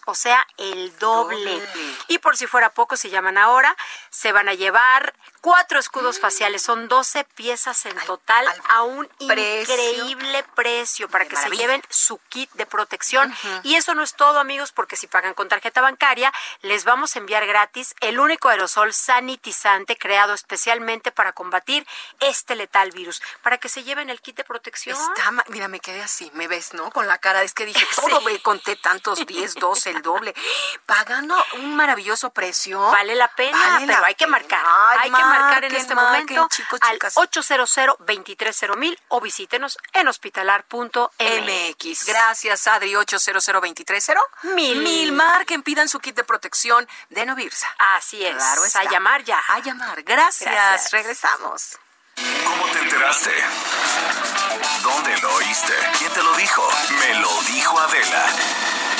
o sea, el doble. Y por si fuera poco, si llaman ahora, se van a llevar cuatro escudos faciales. Son 12 piezas en total a un increíble precio para que se lleven su kit de protección. Y eso no es todo, amigos, porque si pagan con tarjeta bancaria, les vamos a enviar gratis el único aerosol sanitizante creado especialmente para combatir este letal virus, para que se lleven el kit de protección. Está, mira, me quedé así, me ves, ¿no? Con la cara, es que dije, todo me conté tantos 10, 12, el doble, pagando un maravilloso precio. Vale la pena, Vale pero la hay que marcar. Ay, hay que marcar en este marquen, momento chicos, al chicas. 800 230 o visítenos en hospitalar.mx. MX. Gracias, Adri. 800 Mil. Mil. Marquen, pidan su kit de protección de Novirsa. Así es. Claro está. A llamar ya. A llamar. Gracias. Gracias. Regresamos. ¿Cómo te enteraste? ¿Dónde lo oíste? ¿Quién te lo dijo? Me lo dijo Adela.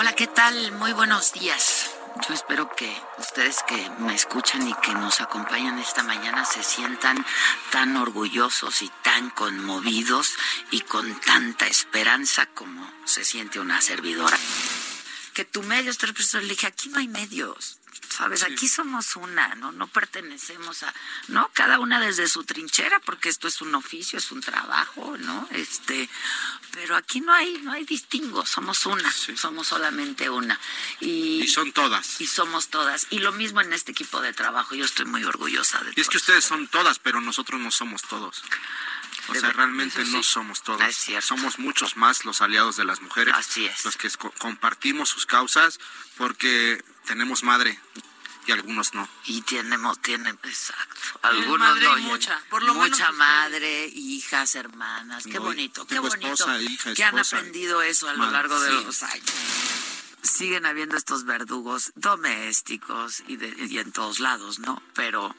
Hola, ¿qué tal? Muy buenos días. Yo espero que ustedes que me escuchan y que nos acompañan esta mañana se sientan tan orgullosos y tan conmovidos y con tanta esperanza como se siente una servidora. Que tu medio esté representado. Le dije, aquí no hay medios. ¿Sabes? Aquí somos una, ¿no? No pertenecemos a, ¿no? Cada una desde su trinchera, porque esto es un oficio, es un trabajo, ¿no? Este, pero aquí no hay, no hay distingo, somos una, somos solamente una. Y, Y son todas. y somos todas. Y lo mismo en este equipo de trabajo, yo estoy muy orgullosa de Y es que ustedes son todas, pero nosotros no somos todos. O De sea, verdad, realmente no sí. somos todos. Es cierto. Somos muchos más los aliados de las mujeres. Así es. Los que co- compartimos sus causas porque tenemos madre y algunos no. Y tenemos, tienen, exacto. Algunos madre y no, mucha, por lo menos mucha ustedes. madre, hijas, hermanas. Qué No, bonito, qué bonito. esposa, hija, que han aprendido eso a lo Madre, largo de sí. los años. Siguen habiendo estos verdugos domésticos y, de- y en todos lados, ¿no? Pero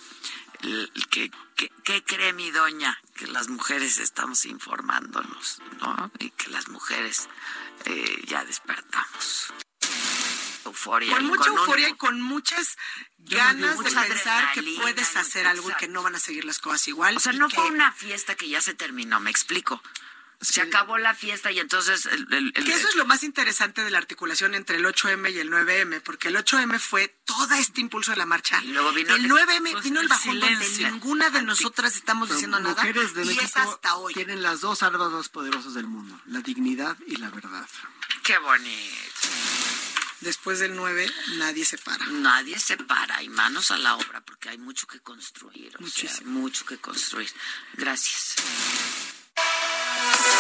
que, que- ¿qué cree mi doña? Que las mujeres estamos informándonos, ¿no? Y que las mujeres eh, ya despertamos. Euforia. Con mucha euforia y con muchas ganas de pensar que puedes hacer algo y que no van a seguir las cosas igual. O sea, no que- fue una fiesta que ya se terminó, me explico. Se acabó la fiesta y entonces el, el- el- Que eso es lo más interesante de la articulación entre el 8M y el 9M, porque el 8M fue todo este impulso de la marcha. Y luego vino el el- 9M pues, vino el el bajón donde ninguna de nosotras estamos diciendo nada. mujeres de y México es hasta hoy. tienen las dos armas más poderosas del mundo, la dignidad y la verdad. Qué bonito. Después del 9, nadie se para. Nadie se para y manos a la obra porque hay mucho que construir. O sea, mucho que construir. Gracias.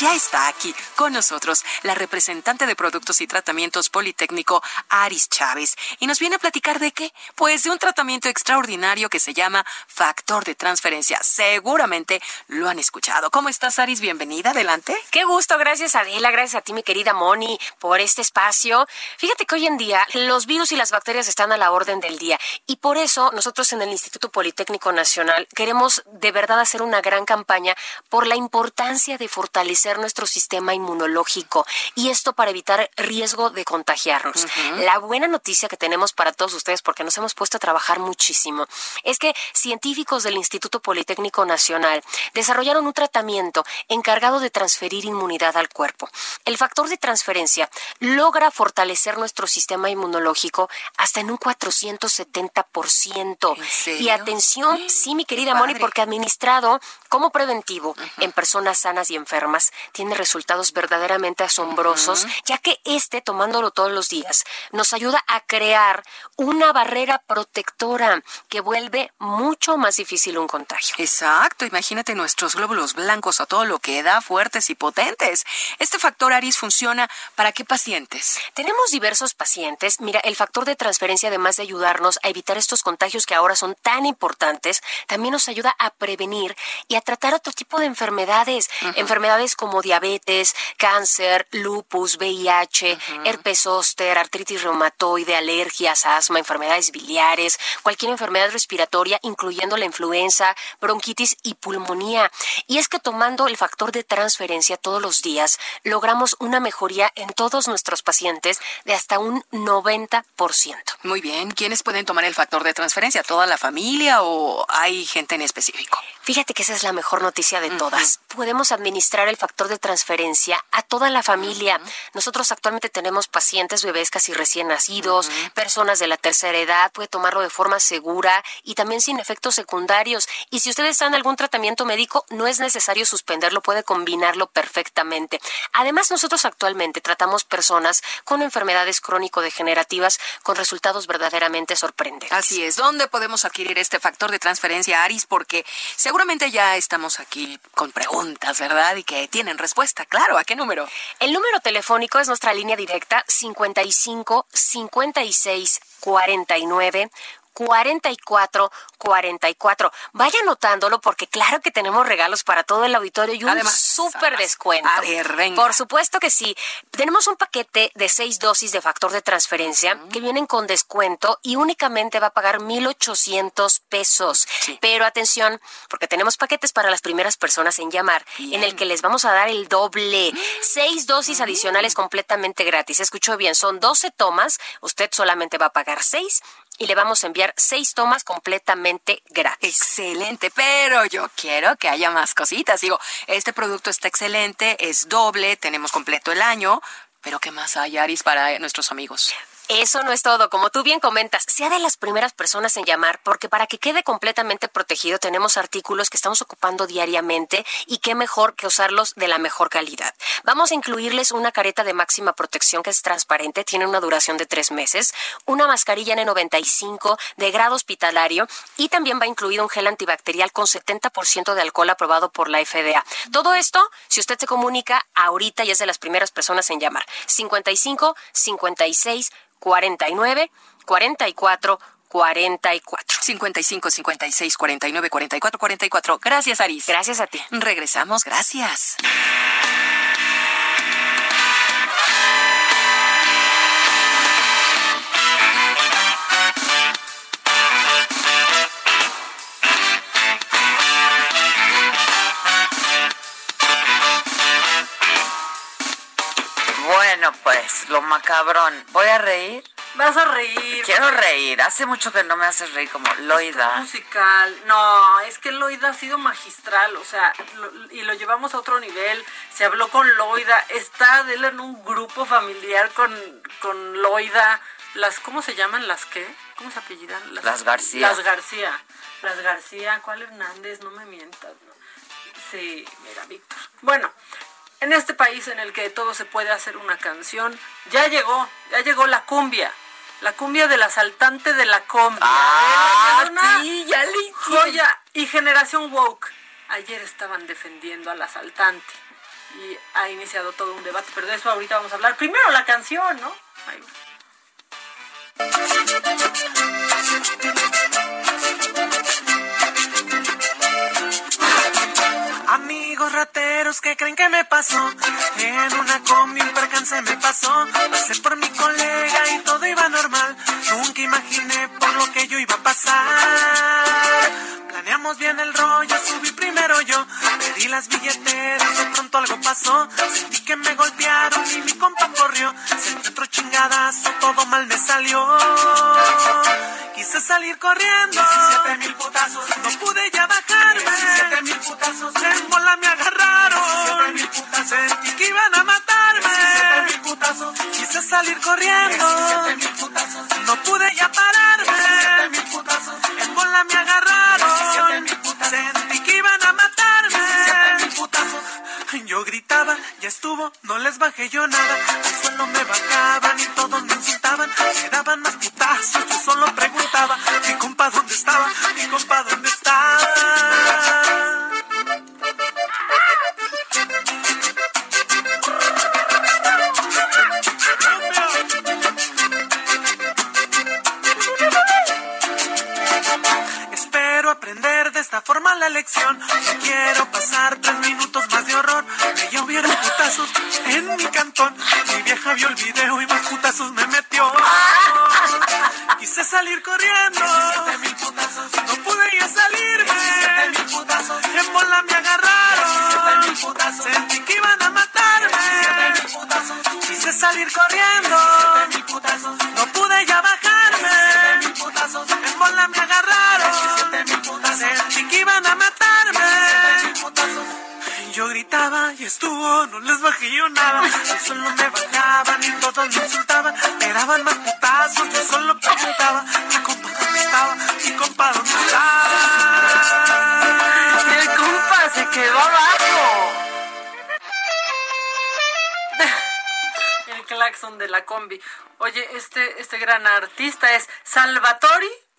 Ya está aquí con nosotros la representante de Productos y Tratamientos Politécnico, Aris Chávez, y nos viene a platicar de qué? Pues de un tratamiento extraordinario que se llama factor de transferencia. Seguramente lo han escuchado. ¿Cómo estás, Aris? Bienvenida, adelante. Qué gusto, gracias Adela, gracias a ti mi querida Moni por este espacio. Fíjate que hoy en día los virus y las bacterias están a la orden del día y por eso nosotros en el Instituto Politécnico Nacional queremos de verdad hacer una gran campaña por la importancia de fortalecer fortalecer nuestro sistema inmunológico y esto para evitar riesgo de contagiarnos. La buena noticia que tenemos para todos ustedes, porque nos hemos puesto a trabajar muchísimo, es que científicos del Instituto Politécnico Nacional desarrollaron un tratamiento encargado de transferir inmunidad al cuerpo. El factor de transferencia logra fortalecer nuestro sistema inmunológico hasta en un 470%. Y atención, sí, mi querida Moni, porque administrado como preventivo en personas sanas y enfermas tiene resultados verdaderamente asombrosos, ya que este, tomándolo todos los días, nos ayuda a crear una barrera protectora que vuelve mucho más difícil un contagio. Exacto, imagínate nuestros glóbulos blancos a todo lo que da fuertes y potentes. Este factor Aris funciona para qué pacientes? Tenemos diversos pacientes. Mira, el factor de transferencia, además de ayudarnos a evitar estos contagios que ahora son tan importantes, también nos ayuda a prevenir y a tratar otro tipo de enfermedades. Enfermedades como diabetes, cáncer, lupus, VIH, herpes zóster, artritis reumatoide, alergias, asma, enfermedades biliares, cualquier enfermedad respiratoria, incluyendo la influenza, bronquitis y pulmonía. Y es que tomando el factor de transferencia todos los días, logramos una mejoría en todos nuestros pacientes de hasta un 90%. Muy bien, ¿quiénes pueden tomar el factor de transferencia? ¿Toda la familia o hay gente en específico? Fíjate que esa es la mejor noticia de todas. Podemos administrar el factor de transferencia a toda la familia. Nosotros actualmente tenemos pacientes, bebés casi recién nacidos, personas de la tercera edad, puede tomarlo de forma segura y también sin efectos secundarios. Y si ustedes están en algún tratamiento médico, no es necesario suspenderlo, puede combinarlo perfectamente. Además, nosotros actualmente tratamos personas con enfermedades crónico-degenerativas con resultados verdaderamente sorprendentes. Así es. ¿Dónde podemos adquirir este factor de transferencia Aris? Porque seguramente ya estamos aquí con preguntas, ¿verdad? Y que tienen respuesta. Claro, ¿a qué número? El número telefónico es nuestra línea directa 55 56 49 44 44. Vaya anotándolo porque claro que tenemos regalos para todo el auditorio y un Además, súper descuento. a ver, venga. Por supuesto que sí. Tenemos un paquete de seis dosis de factor de transferencia que vienen con descuento y únicamente va a pagar 1,800 pesos. Pero atención, porque tenemos paquetes para las primeras personas en llamar en el que les vamos a dar el doble. Seis dosis adicionales completamente gratis. Escuchó bien, son 12 tomas. Usted solamente va a pagar seis y le vamos a enviar seis tomas completamente gratis. Excelente, pero yo quiero que haya más cositas. Digo, este producto está excelente, es doble, tenemos completo el año, pero ¿qué más hay, Aris, para nuestros amigos? Eso no es todo, como tú bien comentas, sea de las primeras personas en llamar, porque para que quede completamente protegido tenemos artículos que estamos ocupando diariamente y qué mejor que usarlos de la mejor calidad. Vamos a incluirles una careta de máxima protección que es transparente, tiene una duración de tres meses, una mascarilla N95 de grado hospitalario y también va incluido un gel antibacterial con 70% de alcohol aprobado por la FDA. Todo esto, si usted se comunica ahorita y es de las primeras personas en llamar, 55 56 49 44 44. 55 56 49 44 44. Gracias, Aris. Gracias a ti. Regresamos, gracias. Macabrón. ¿Voy a reír? Vas a reír. Quiero reír. Hace mucho que no me haces reír como Loida. musical. No, es que Loida ha sido magistral, o sea, lo- y lo llevamos a otro nivel. Se habló con Loida, está Adela en un grupo familiar con, con Loida. Las, ¿cómo se llaman? ¿Las qué? ¿Cómo se apellidan? Las García. Las García. Las García, ¿cuál Hernández? No me mientas. ¿no? Sí, mira, Víctor. Bueno, en este país en el que todo se puede hacer una canción, ya llegó, ya llegó la cumbia. La cumbia del asaltante de la cumbia. Ah, Adela, es una sí, ya le Joya y generación woke. Ayer estaban defendiendo al asaltante y ha iniciado todo un debate, pero de eso ahorita vamos a hablar. Primero la canción, ¿no? Ahí va. Rateros que creen que me pasó. En una combi un percance me pasó. Pasé por mi colega y todo iba normal. Nunca imaginé por lo que yo iba a pasar Planeamos bien el rollo, subí primero yo Pedí las billeteras, de pronto algo pasó. Sentí que me golpearon y mi compa corrió. Sentí otro chingadazo, todo mal me salió. Quise salir corriendo. 17 mil putazos. No pude ya bajarme. 17 mil putazos. En bola me agarraron. 17 mil putazos. Sentí que iban a matarme. 17 mil putazos. Quise salir corriendo. 17 mil putazos. No pude ya pararme. 17 mil putazos. En bola me agarraron. 17 mil putazos. Sentí que iban a matarme. 17 mil putazos. Yo gritaba, ya estuvo, no les bajé yo nada. Al suelo me bajaban y todos me insultaban. Me daban más putazos, yo solo preguntaba, mi compa dónde estaba, mi compa dónde aprender de esta forma la lección. No quiero pasar tres minutos más de horror. Me llovieron putazos en mi cantón. Mi vieja vio el video y más putazos me metió. Quise salir corriendo. No pude ya salirme. En bola me agarraron. Sentí que iban a matarme. Quise salir corriendo. Y estuvo, no les bajé yo nada. Yo solo me bajaban y todos me insultaban. Me daban más putazos, yo solo preguntaba. Mi compa dónde estaba, mi compa dónde estaba. El compa se quedó abajo. El claxon de la combi. Oye, este, este gran artista es Salvatori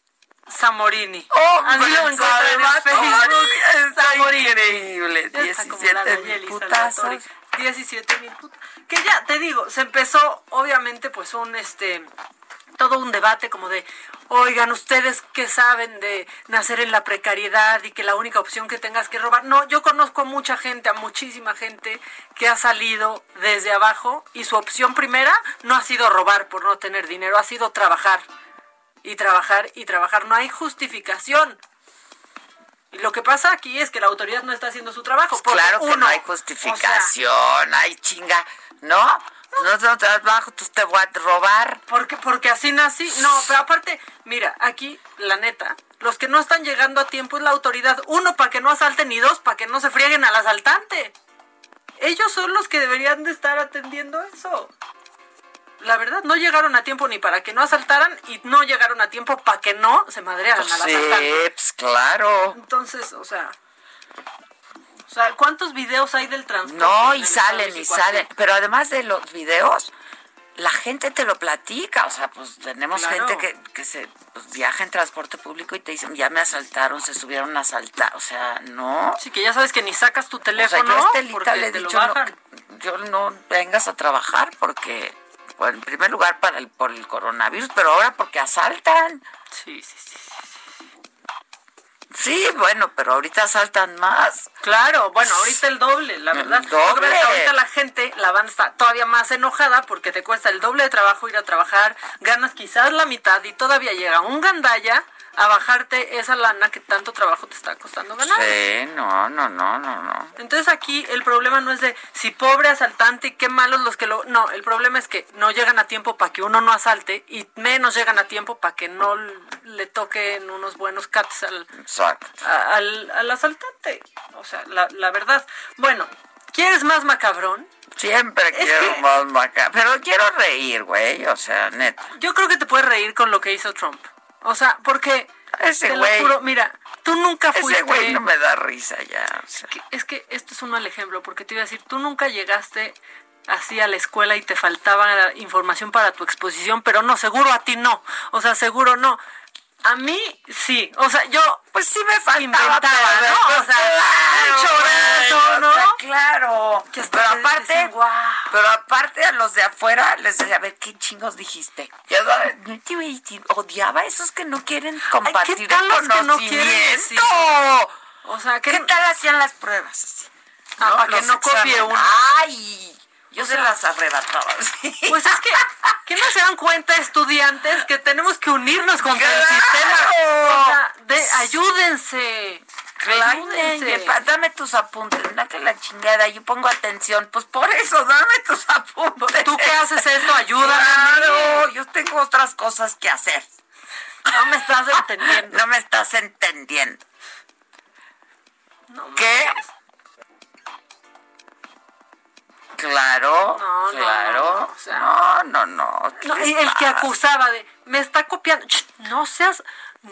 Zamorini. ¡Oh, Así lo encuentran en! Facebook. Está Zamorini. increíble. Ya está como la 17 Nayeli mil putazos. Salvatori. 17 mil putazos. Que ya, te digo, se empezó, obviamente, pues un, este, todo un debate como de, oigan, ustedes que saben de nacer en la precariedad y que la única opción que tengas que robar. No, yo conozco a mucha gente, a muchísima gente que ha salido desde abajo y su opción primera no ha sido robar por no tener dinero, ha sido trabajar. Y trabajar y trabajar. No hay justificación. Y lo que pasa aquí es que la autoridad no está haciendo su trabajo. porque Claro que uno, no hay o sea, justificación, hay chinga, ¿no? No, no trabajo, tú te voy a robar. Porque, porque así nací. No, pero aparte, mira, aquí, la neta, los que no están llegando a tiempo es la autoridad. Uno, para que no asalten y dos, para que no se frieguen al asaltante. Ellos son los que deberían de estar atendiendo eso. La verdad, no llegaron a tiempo ni para que no asaltaran y no llegaron a tiempo para que no se madrearan al Sí, asaltante. pues claro. Entonces, o sea... O sea, ¿cuántos videos hay del transporte? No, y salen, y salen. Pero además de los videos, la gente te lo platica. O sea, pues tenemos Claro. gente que, que se pues, viaja en transporte público y te dicen, ya me asaltaron, se subieron a asaltar. O sea, no. Sí, que ya sabes que ni sacas tu O sea, teléfono yo a Estelita le he dicho, no, yo no vengas a trabajar porque, bueno, en primer lugar, para el, por el coronavirus, pero ahora porque asaltan. Sí, sí, sí. Sí, bueno, pero ahorita asaltan más. Claro, bueno, ahorita el doble, la El verdad. doble. Pasa es que ahorita la gente, la banda está todavía más enojada porque te cuesta el doble de trabajo ir a trabajar, ganas quizás la mitad y todavía llega un gandalla a bajarte esa lana que tanto trabajo te está costando ganar. Sí, no, no, no, no, no. Entonces aquí el problema no es de si pobre asaltante y qué malos los que lo... No, el problema es que no llegan a tiempo para que uno no asalte y menos llegan a tiempo para que no le toquen unos buenos cats al, a- al, al asaltante. O sea, la, la verdad. Bueno, ¿quieres más macabrón? Siempre Es quiero que- más maca- Pero quiero reír, güey. O sea, neta. Yo creo que te puedes reír con lo que hizo Trump. O sea, porque... Ese te lo güey- juro, mira, tú nunca fuiste... Ese güey no me da risa ya. o sea. Es que esto es un mal ejemplo, porque te iba a decir, tú nunca llegaste así a la escuela y te faltaba información para tu exposición, pero no, seguro a ti no. O sea, seguro no. A mí sí, o sea, yo pues sí me faltaba, inventaba, pero- ¿no? O sea, claro, un chorazo, ¿no? o sea, claro. Que Pero te aparte, "Guau". pero aparte a los de afuera les decía, a ver, ¿qué chingos dijiste? Yo odiaba a esos que no quieren compartir ¿qué tal el los que no quieren conocimiento. decir? O sea, ¿qué tal hacían las pruebas? Ah, para que Los no copie uno. Ay, yo O se las arrebataba. sí. Pues es que, ¿qué no se dan cuenta estudiantes que tenemos que unirnos contra el sistema? O sea, de, ayúdense. Claro, Ayúdense. dame tus apuntes, no que la chingada, yo pongo atención, pues por eso, dame tus apuntes. ¿Tú qué haces esto? Ayúdame. Claro, yo tengo otras cosas que hacer. No me estás entendiendo. No me estás entendiendo. ¿Qué? Claro, No, claro. no, o sea- no, no, no. ¿qué No, les y el que acusaba de, me está copiando. Ch, No seas,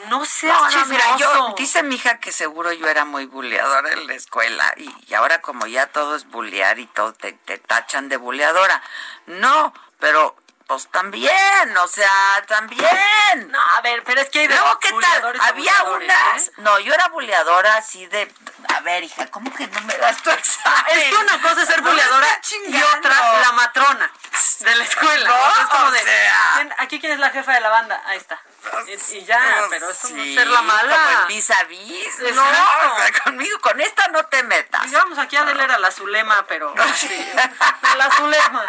no seas No, mira, yo, dice mi hija que seguro yo era muy buleadora en la escuela y, y ahora como ya todo es bulear y todo te, te tachan de buleadora. No, pero pues también, o sea, también. No, a ver, pero es que hay Luego, ¿qué tal? Había unas... ¿eh? No, yo era buleadora así de... A ver, hija, ¿cómo que no me das tu examen? Es que una cosa es ser No buleadora y otra la matrona de la escuela. No, O sea, es como de, o sea. ¿quién- aquí quién es la jefa de la banda, ahí está. Y, y ya, Pues pero eso no sí, es ser la mala. Como vis a vis. No, Exacto. o sea, conmigo, con esta no te metas. Digamos, aquí Adela era la Zulema, pero así, la Zulema.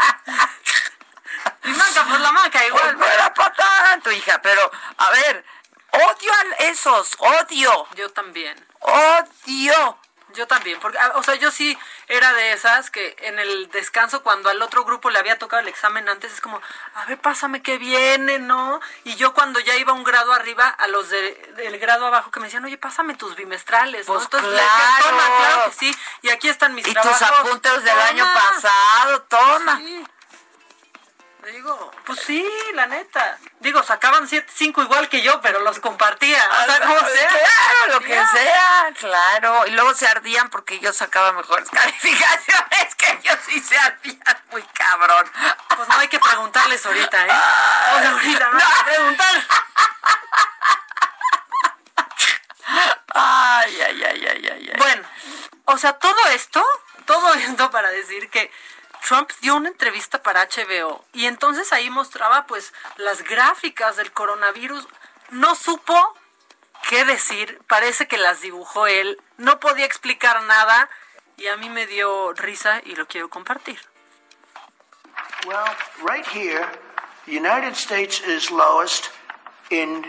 Y manca, pues la manca igual. No era para tanto, hija, pero a ver, odio a esos, odio, Yo también. odio. Yo también, porque, ah, o sea, yo sí era de esas que en el descanso, cuando al otro grupo le había tocado el examen antes, es como, a ver, pásame que viene, ¿no? Y yo cuando ya iba un grado arriba, a los de, del grado abajo que me decían, oye, pásame tus bimestrales, ¿no? Pues Entonces claro. toma, claro que sí, y aquí están mis Y tus apuntes del Toma. año pasado, toma. Sí. Digo, pues sí, la neta. Digo, sacaban siete, cinco igual que yo, pero los compartía. O sea, como sea. Claro, lo que sea, claro. Y luego se ardían porque yo sacaba mejores calificaciones que ellos sí se ardían muy cabrón. Pues no hay que preguntarles ahorita, ¿eh? O sea, ahorita no hay que preguntar. Ay, ay, ay, ay, ay, ay. Bueno, o sea, todo esto, todo esto para decir que Trump dio una entrevista para HBO y entonces ahí mostraba pues las gráficas del coronavirus. No supo qué decir, parece que las dibujó él, no podía explicar nada y a mí me dio risa y lo quiero compartir. Well, right here, the United States is lowest in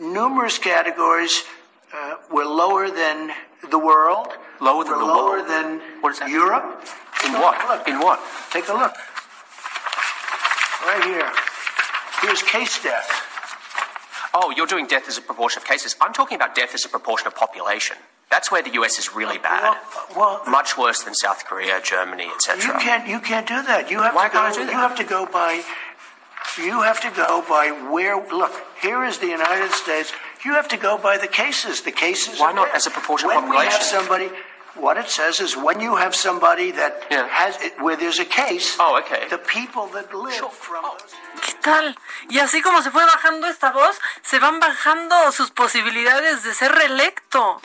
numerous categories. Uh, we're lower than the world. Lower than we're the lower world? than What is that? Europe. In what? Look, In what? Take a look. Right here. Here's case death. Oh, you're doing death as a proportion of cases. I'm talking about death as a proportion of population. That's where the US is really bad. Well, Much worse than South Korea, Germany, etc. you can't. You can't do that. You have Why to go. can't I do that? You have to go by. You have to go by where. Look, here is the United States. You have to go by the cases. The cases. Why not there. as a proportion of when we have population? somebody. What it says is when you have somebody that has where there's a case. Oh, okay. The people that live from those. ¿Qué tal? Y así como se fue bajando esta voz, se van bajando sus posibilidades de ser reelecto.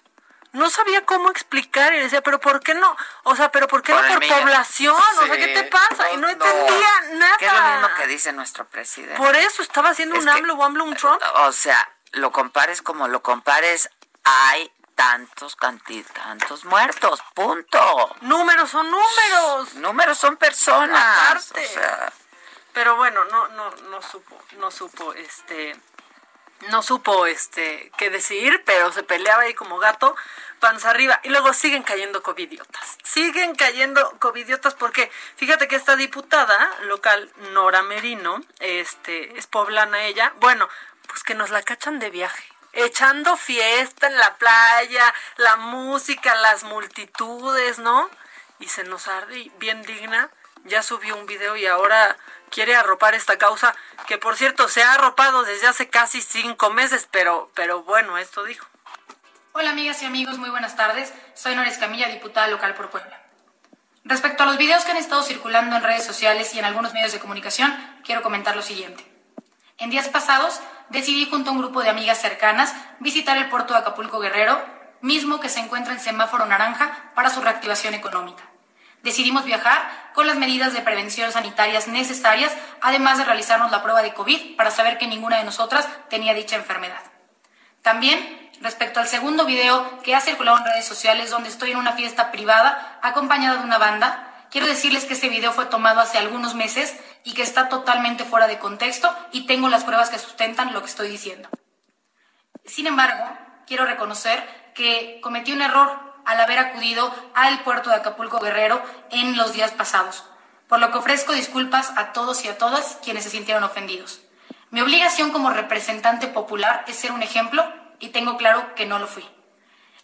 No sabía cómo explicar y decía, pero ¿por qué no? O sea, pero ¿por qué Por no por población? O sea, ¿qué te Sí, pasa? Y no no. entendía nada. Que es lo mismo que dice nuestro presidente. Por eso estaba haciendo Es un que- AMLO o AMLO un Trump. O sea, lo compares como lo compares, hay tantos canti- tantos muertos, punto. Números son números. Números son personas. Aparte. o sea, Pero bueno, no, no, no supo, no supo, este, no supo, este, qué decir, pero se peleaba ahí como gato, panza arriba. Y luego siguen cayendo covidiotas. Siguen cayendo covidiotas porque, fíjate que esta diputada local, Nora Merino, este, es poblana ella, bueno, pues que nos la cachan de viaje. Echando fiesta en la playa, la música, las multitudes, ¿no? Y se nos arde bien digna ya subió un video y ahora quiere arropar esta causa, que por cierto se ha arropado desde hace casi cinco meses, pero, pero bueno, esto dijo. Hola amigas y amigos, muy buenas tardes. Soy Nora Escamilla, diputada local por Puebla. Respecto a los videos que han estado circulando en redes sociales y en algunos medios de comunicación, quiero comentar lo siguiente. En días pasados decidí junto a un grupo de amigas cercanas visitar el puerto de Acapulco Guerrero, mismo que se encuentra en semáforo naranja para su reactivación económica. Decidimos viajar con las medidas de prevención sanitarias necesarias, además de realizarnos la prueba de COVID para saber que ninguna de nosotras tenía dicha enfermedad. También, respecto al segundo video que ha circulado en redes sociales donde estoy en una fiesta privada acompañada de una banda, quiero decirles que ese video fue tomado hace algunos meses y que está totalmente fuera de contexto y tengo las pruebas que sustentan lo que estoy diciendo. Sin embargo, quiero reconocer que cometí un error al haber acudido al puerto de Acapulco Guerrero en los días pasados, por lo que ofrezco disculpas a todos y a todas quienes se sintieron ofendidos. Mi obligación como representante popular es ser un ejemplo y tengo claro que no lo fui.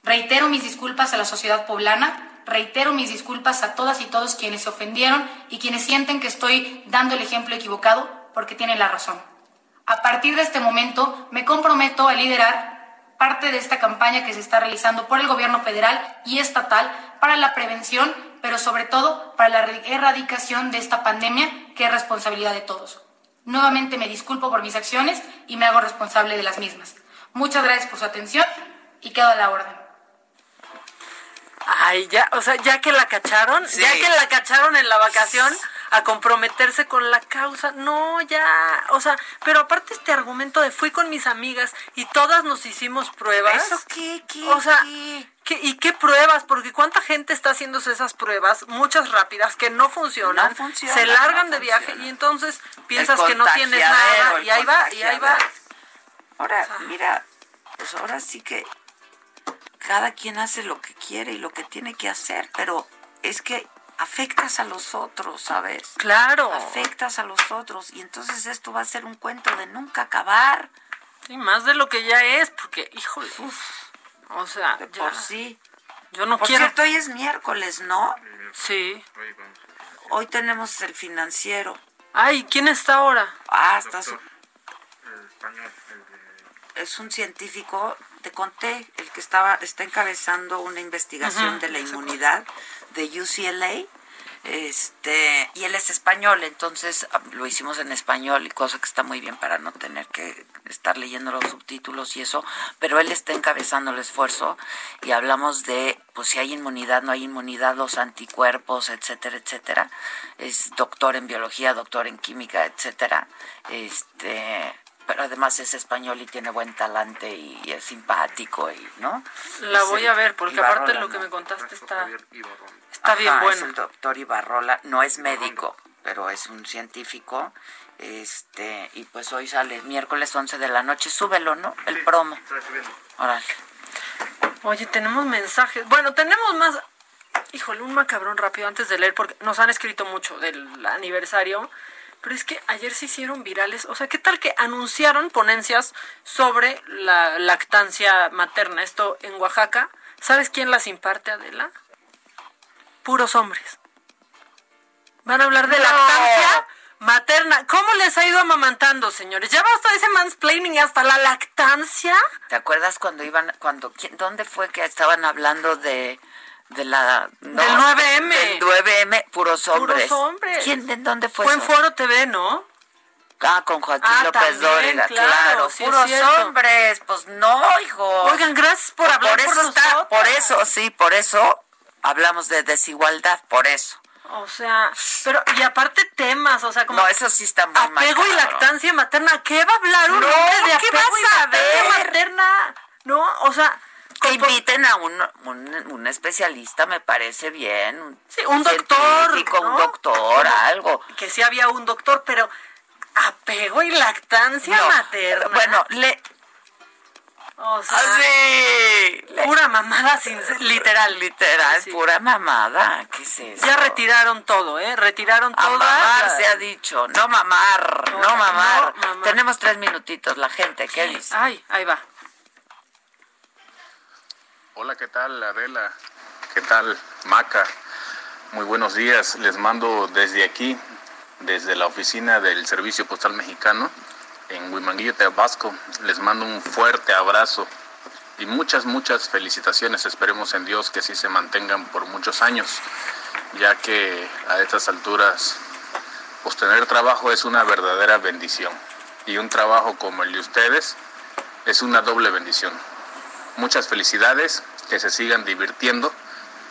Reitero mis disculpas a la sociedad poblana, reitero mis disculpas a todas y todos quienes se ofendieron y quienes sienten que estoy dando el ejemplo equivocado porque tienen la razón. A partir de este momento me comprometo a liderar parte de esta campaña que se está realizando por el gobierno federal y estatal para la prevención, pero sobre todo para la erradicación de esta pandemia que es responsabilidad de todos. Nuevamente me disculpo por mis acciones y me hago responsable de las mismas. Muchas gracias por su atención y quedo a la orden. Ay, ya, o sea, ya que la cacharon, ya que la cacharon en la vacación a comprometerse con la causa. No, ya, o sea, pero aparte este argumento de fui con mis amigas y todas nos hicimos pruebas. ¿Eso qué? ¿Qué? O sea, qué? ¿qué- ¿y qué pruebas? Porque cuánta gente está haciéndose esas pruebas, muchas rápidas, que no funcionan, No se largan no de viaje y entonces piensas que no tienes nada y ahí va, y ahí va. Ahora, mira, pues ahora sí que cada quien hace lo que quiere y lo que tiene que hacer, pero es que afectas a los otros, ¿sabes? Claro. Afectas a los otros y entonces esto va a ser un cuento de nunca acabar. Y más de lo que ya es, porque, híjole, o sea, De ya. por sí. Yo no Por quiero. cierto, hoy es miércoles, ¿no? Sí. Hoy tenemos el financiero. Ay, ¿quién está ahora? Ah, está su- es un científico, te conté, el que estaba está encabezando una investigación de la inmunidad de UCLA. Este, y él es español, entonces ah, lo hicimos en español y cosa que está muy bien para no tener que estar leyendo los subtítulos y eso, pero él está encabezando el esfuerzo y hablamos de pues si hay inmunidad, no hay inmunidad, los anticuerpos, etcétera, etcétera. Es doctor en biología, doctor en química, etcétera. Este, pero además es español y tiene buen talante y es simpático y, ¿no? La Es voy a ver, porque aparte Ibarrola, lo que ¿no? me contaste está, está bien Ajá, bueno. Es el doctor Ibarrola, no es médico, pero es un científico. Este, y pues hoy sale miércoles 11 de la noche, súbelo, ¿no? El promo. Órale. Oye, tenemos mensajes. Bueno, tenemos más. Híjole, un macabrón rápido antes de leer, porque nos han escrito mucho del aniversario. Pero es que ayer se hicieron virales. O sea, ¿qué tal que anunciaron ponencias sobre la lactancia materna? Esto en Oaxaca. ¿Sabes quién las imparte, Adela? Puros hombres. Van a hablar de No. lactancia materna. ¿Cómo les ha ido amamantando, señores? Ya basta ese mansplaining y hasta la lactancia. ¿Te acuerdas cuando iban, cuando, dónde fue que estaban hablando de, de la... no, Del 9M. Del 9M, puros hombres. Puros hombres. ¿Quién, en dónde fue Fue en eso? Foro TV, ¿no? Ah, con Joaquín Ah, López también, Dóriga, claro, claro, sí puros hombres, pues no, hijo. Oigan, gracias por hablar por eso está, por eso, sí, por eso hablamos de desigualdad, por eso. O sea, pero y aparte temas, o sea, como No, eso sí está muy apego y macabro. lactancia materna. ¿Qué va a hablar un No, hombre de ¿qué apego vas y a lactancia ver? materna? No, o sea, Que inviten a un, un, un especialista, me parece bien. Un, Sí, un doctor, ¿no? Un doctor, algo. que sí había un doctor, pero apego y lactancia No, materna. Bueno, le, o sea, así, pura mamada sin literal, literal, Sí. pura mamada. ¿Qué es eso? Ya retiraron todo, ¿eh? Retiraron todo. mamar se ha dicho, no mamar, no, No, mamar. no mamar. Tenemos tres minutitos, la gente, ¿qué dice? Ay, ahí va. Hola, ¿qué tal Adela? ¿Qué tal Maca? Muy buenos días. Les mando desde aquí, desde la oficina del Servicio Postal Mexicano en Huimanguillo, Tabasco. Les mando un fuerte abrazo y muchas, muchas felicitaciones. Esperemos en Dios que sí se mantengan por muchos años, ya que a estas alturas, pues tener trabajo es una verdadera bendición. Y un trabajo como el de ustedes es una doble bendición muchas felicidades, que se sigan divirtiendo,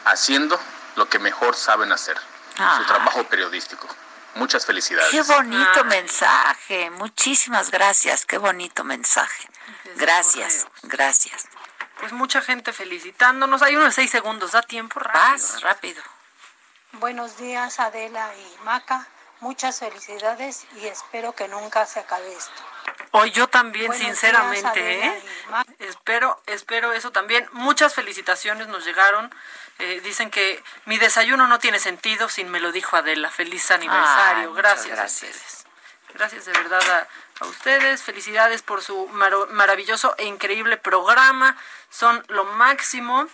haciendo lo que mejor saben hacer, su trabajo periodístico. Muchas felicidades. Qué bonito mensaje, muchísimas gracias, qué bonito mensaje. Gracias, gracias. Pues mucha gente felicitándonos. Hay unos seis segundos, da tiempo rápido. Vas, rápido. Buenos días Adela y Maca, muchas felicidades y espero que nunca se acabe esto. Hoy yo también, sinceramente, ¿eh? Espero, espero eso también. Muchas felicitaciones nos llegaron. Eh, dicen que mi desayuno no tiene sentido sin me lo dijo Adela. Feliz aniversario. gracias, gracias, a ustedes. Gracias de verdad a, ustedes. Felicidades por su maravilloso e increíble programa. Son lo máximo.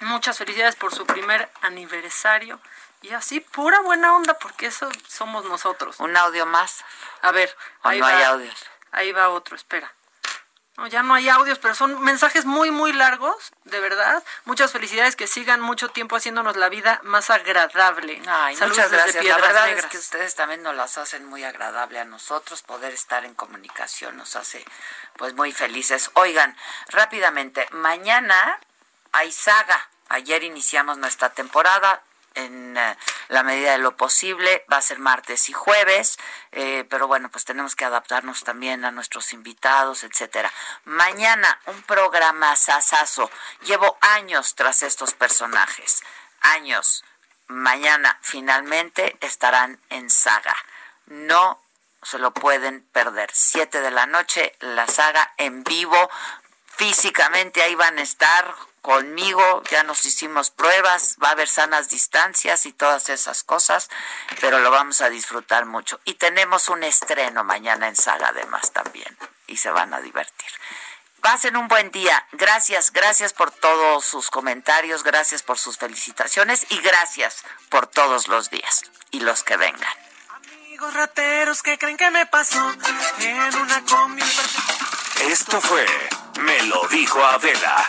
Muchas felicidades por su primer aniversario. Y así, pura buena onda, porque eso somos nosotros. ¿Un audio más? A ver, ahí no hay audios? Ahí va otro, espera. No, ya no hay audios, pero son mensajes muy, muy largos, de verdad. Muchas felicidades, que sigan mucho tiempo haciéndonos la vida más agradable. Ay, muchas gracias. la verdad es que ustedes también nos las hacen muy agradable a nosotros. Poder estar en comunicación nos hace pues muy felices. Oigan, rápidamente, mañana hay saga. Ayer iniciamos nuestra temporada en eh, la medida de lo posible. Va a ser martes y jueves, eh, pero bueno, pues tenemos que adaptarnos también a nuestros invitados, etcétera. Mañana un programa sasazo. Llevo años tras estos personajes, años. Mañana finalmente estarán en saga. No se lo pueden perder. Siete de la noche, la saga en vivo. Físicamente ahí van a estar conmigo, ya nos hicimos pruebas, va a haber sanas distancias y todas esas cosas, pero lo vamos a disfrutar mucho. Y tenemos un estreno mañana en Saga además también, y se van a divertir. Pasen un buen día. Gracias, gracias por todos sus comentarios, gracias por sus felicitaciones y gracias por todos los días y los que vengan. Amigos rateros que creen que me pasó en una combi. Esto fue Me lo dijo Adela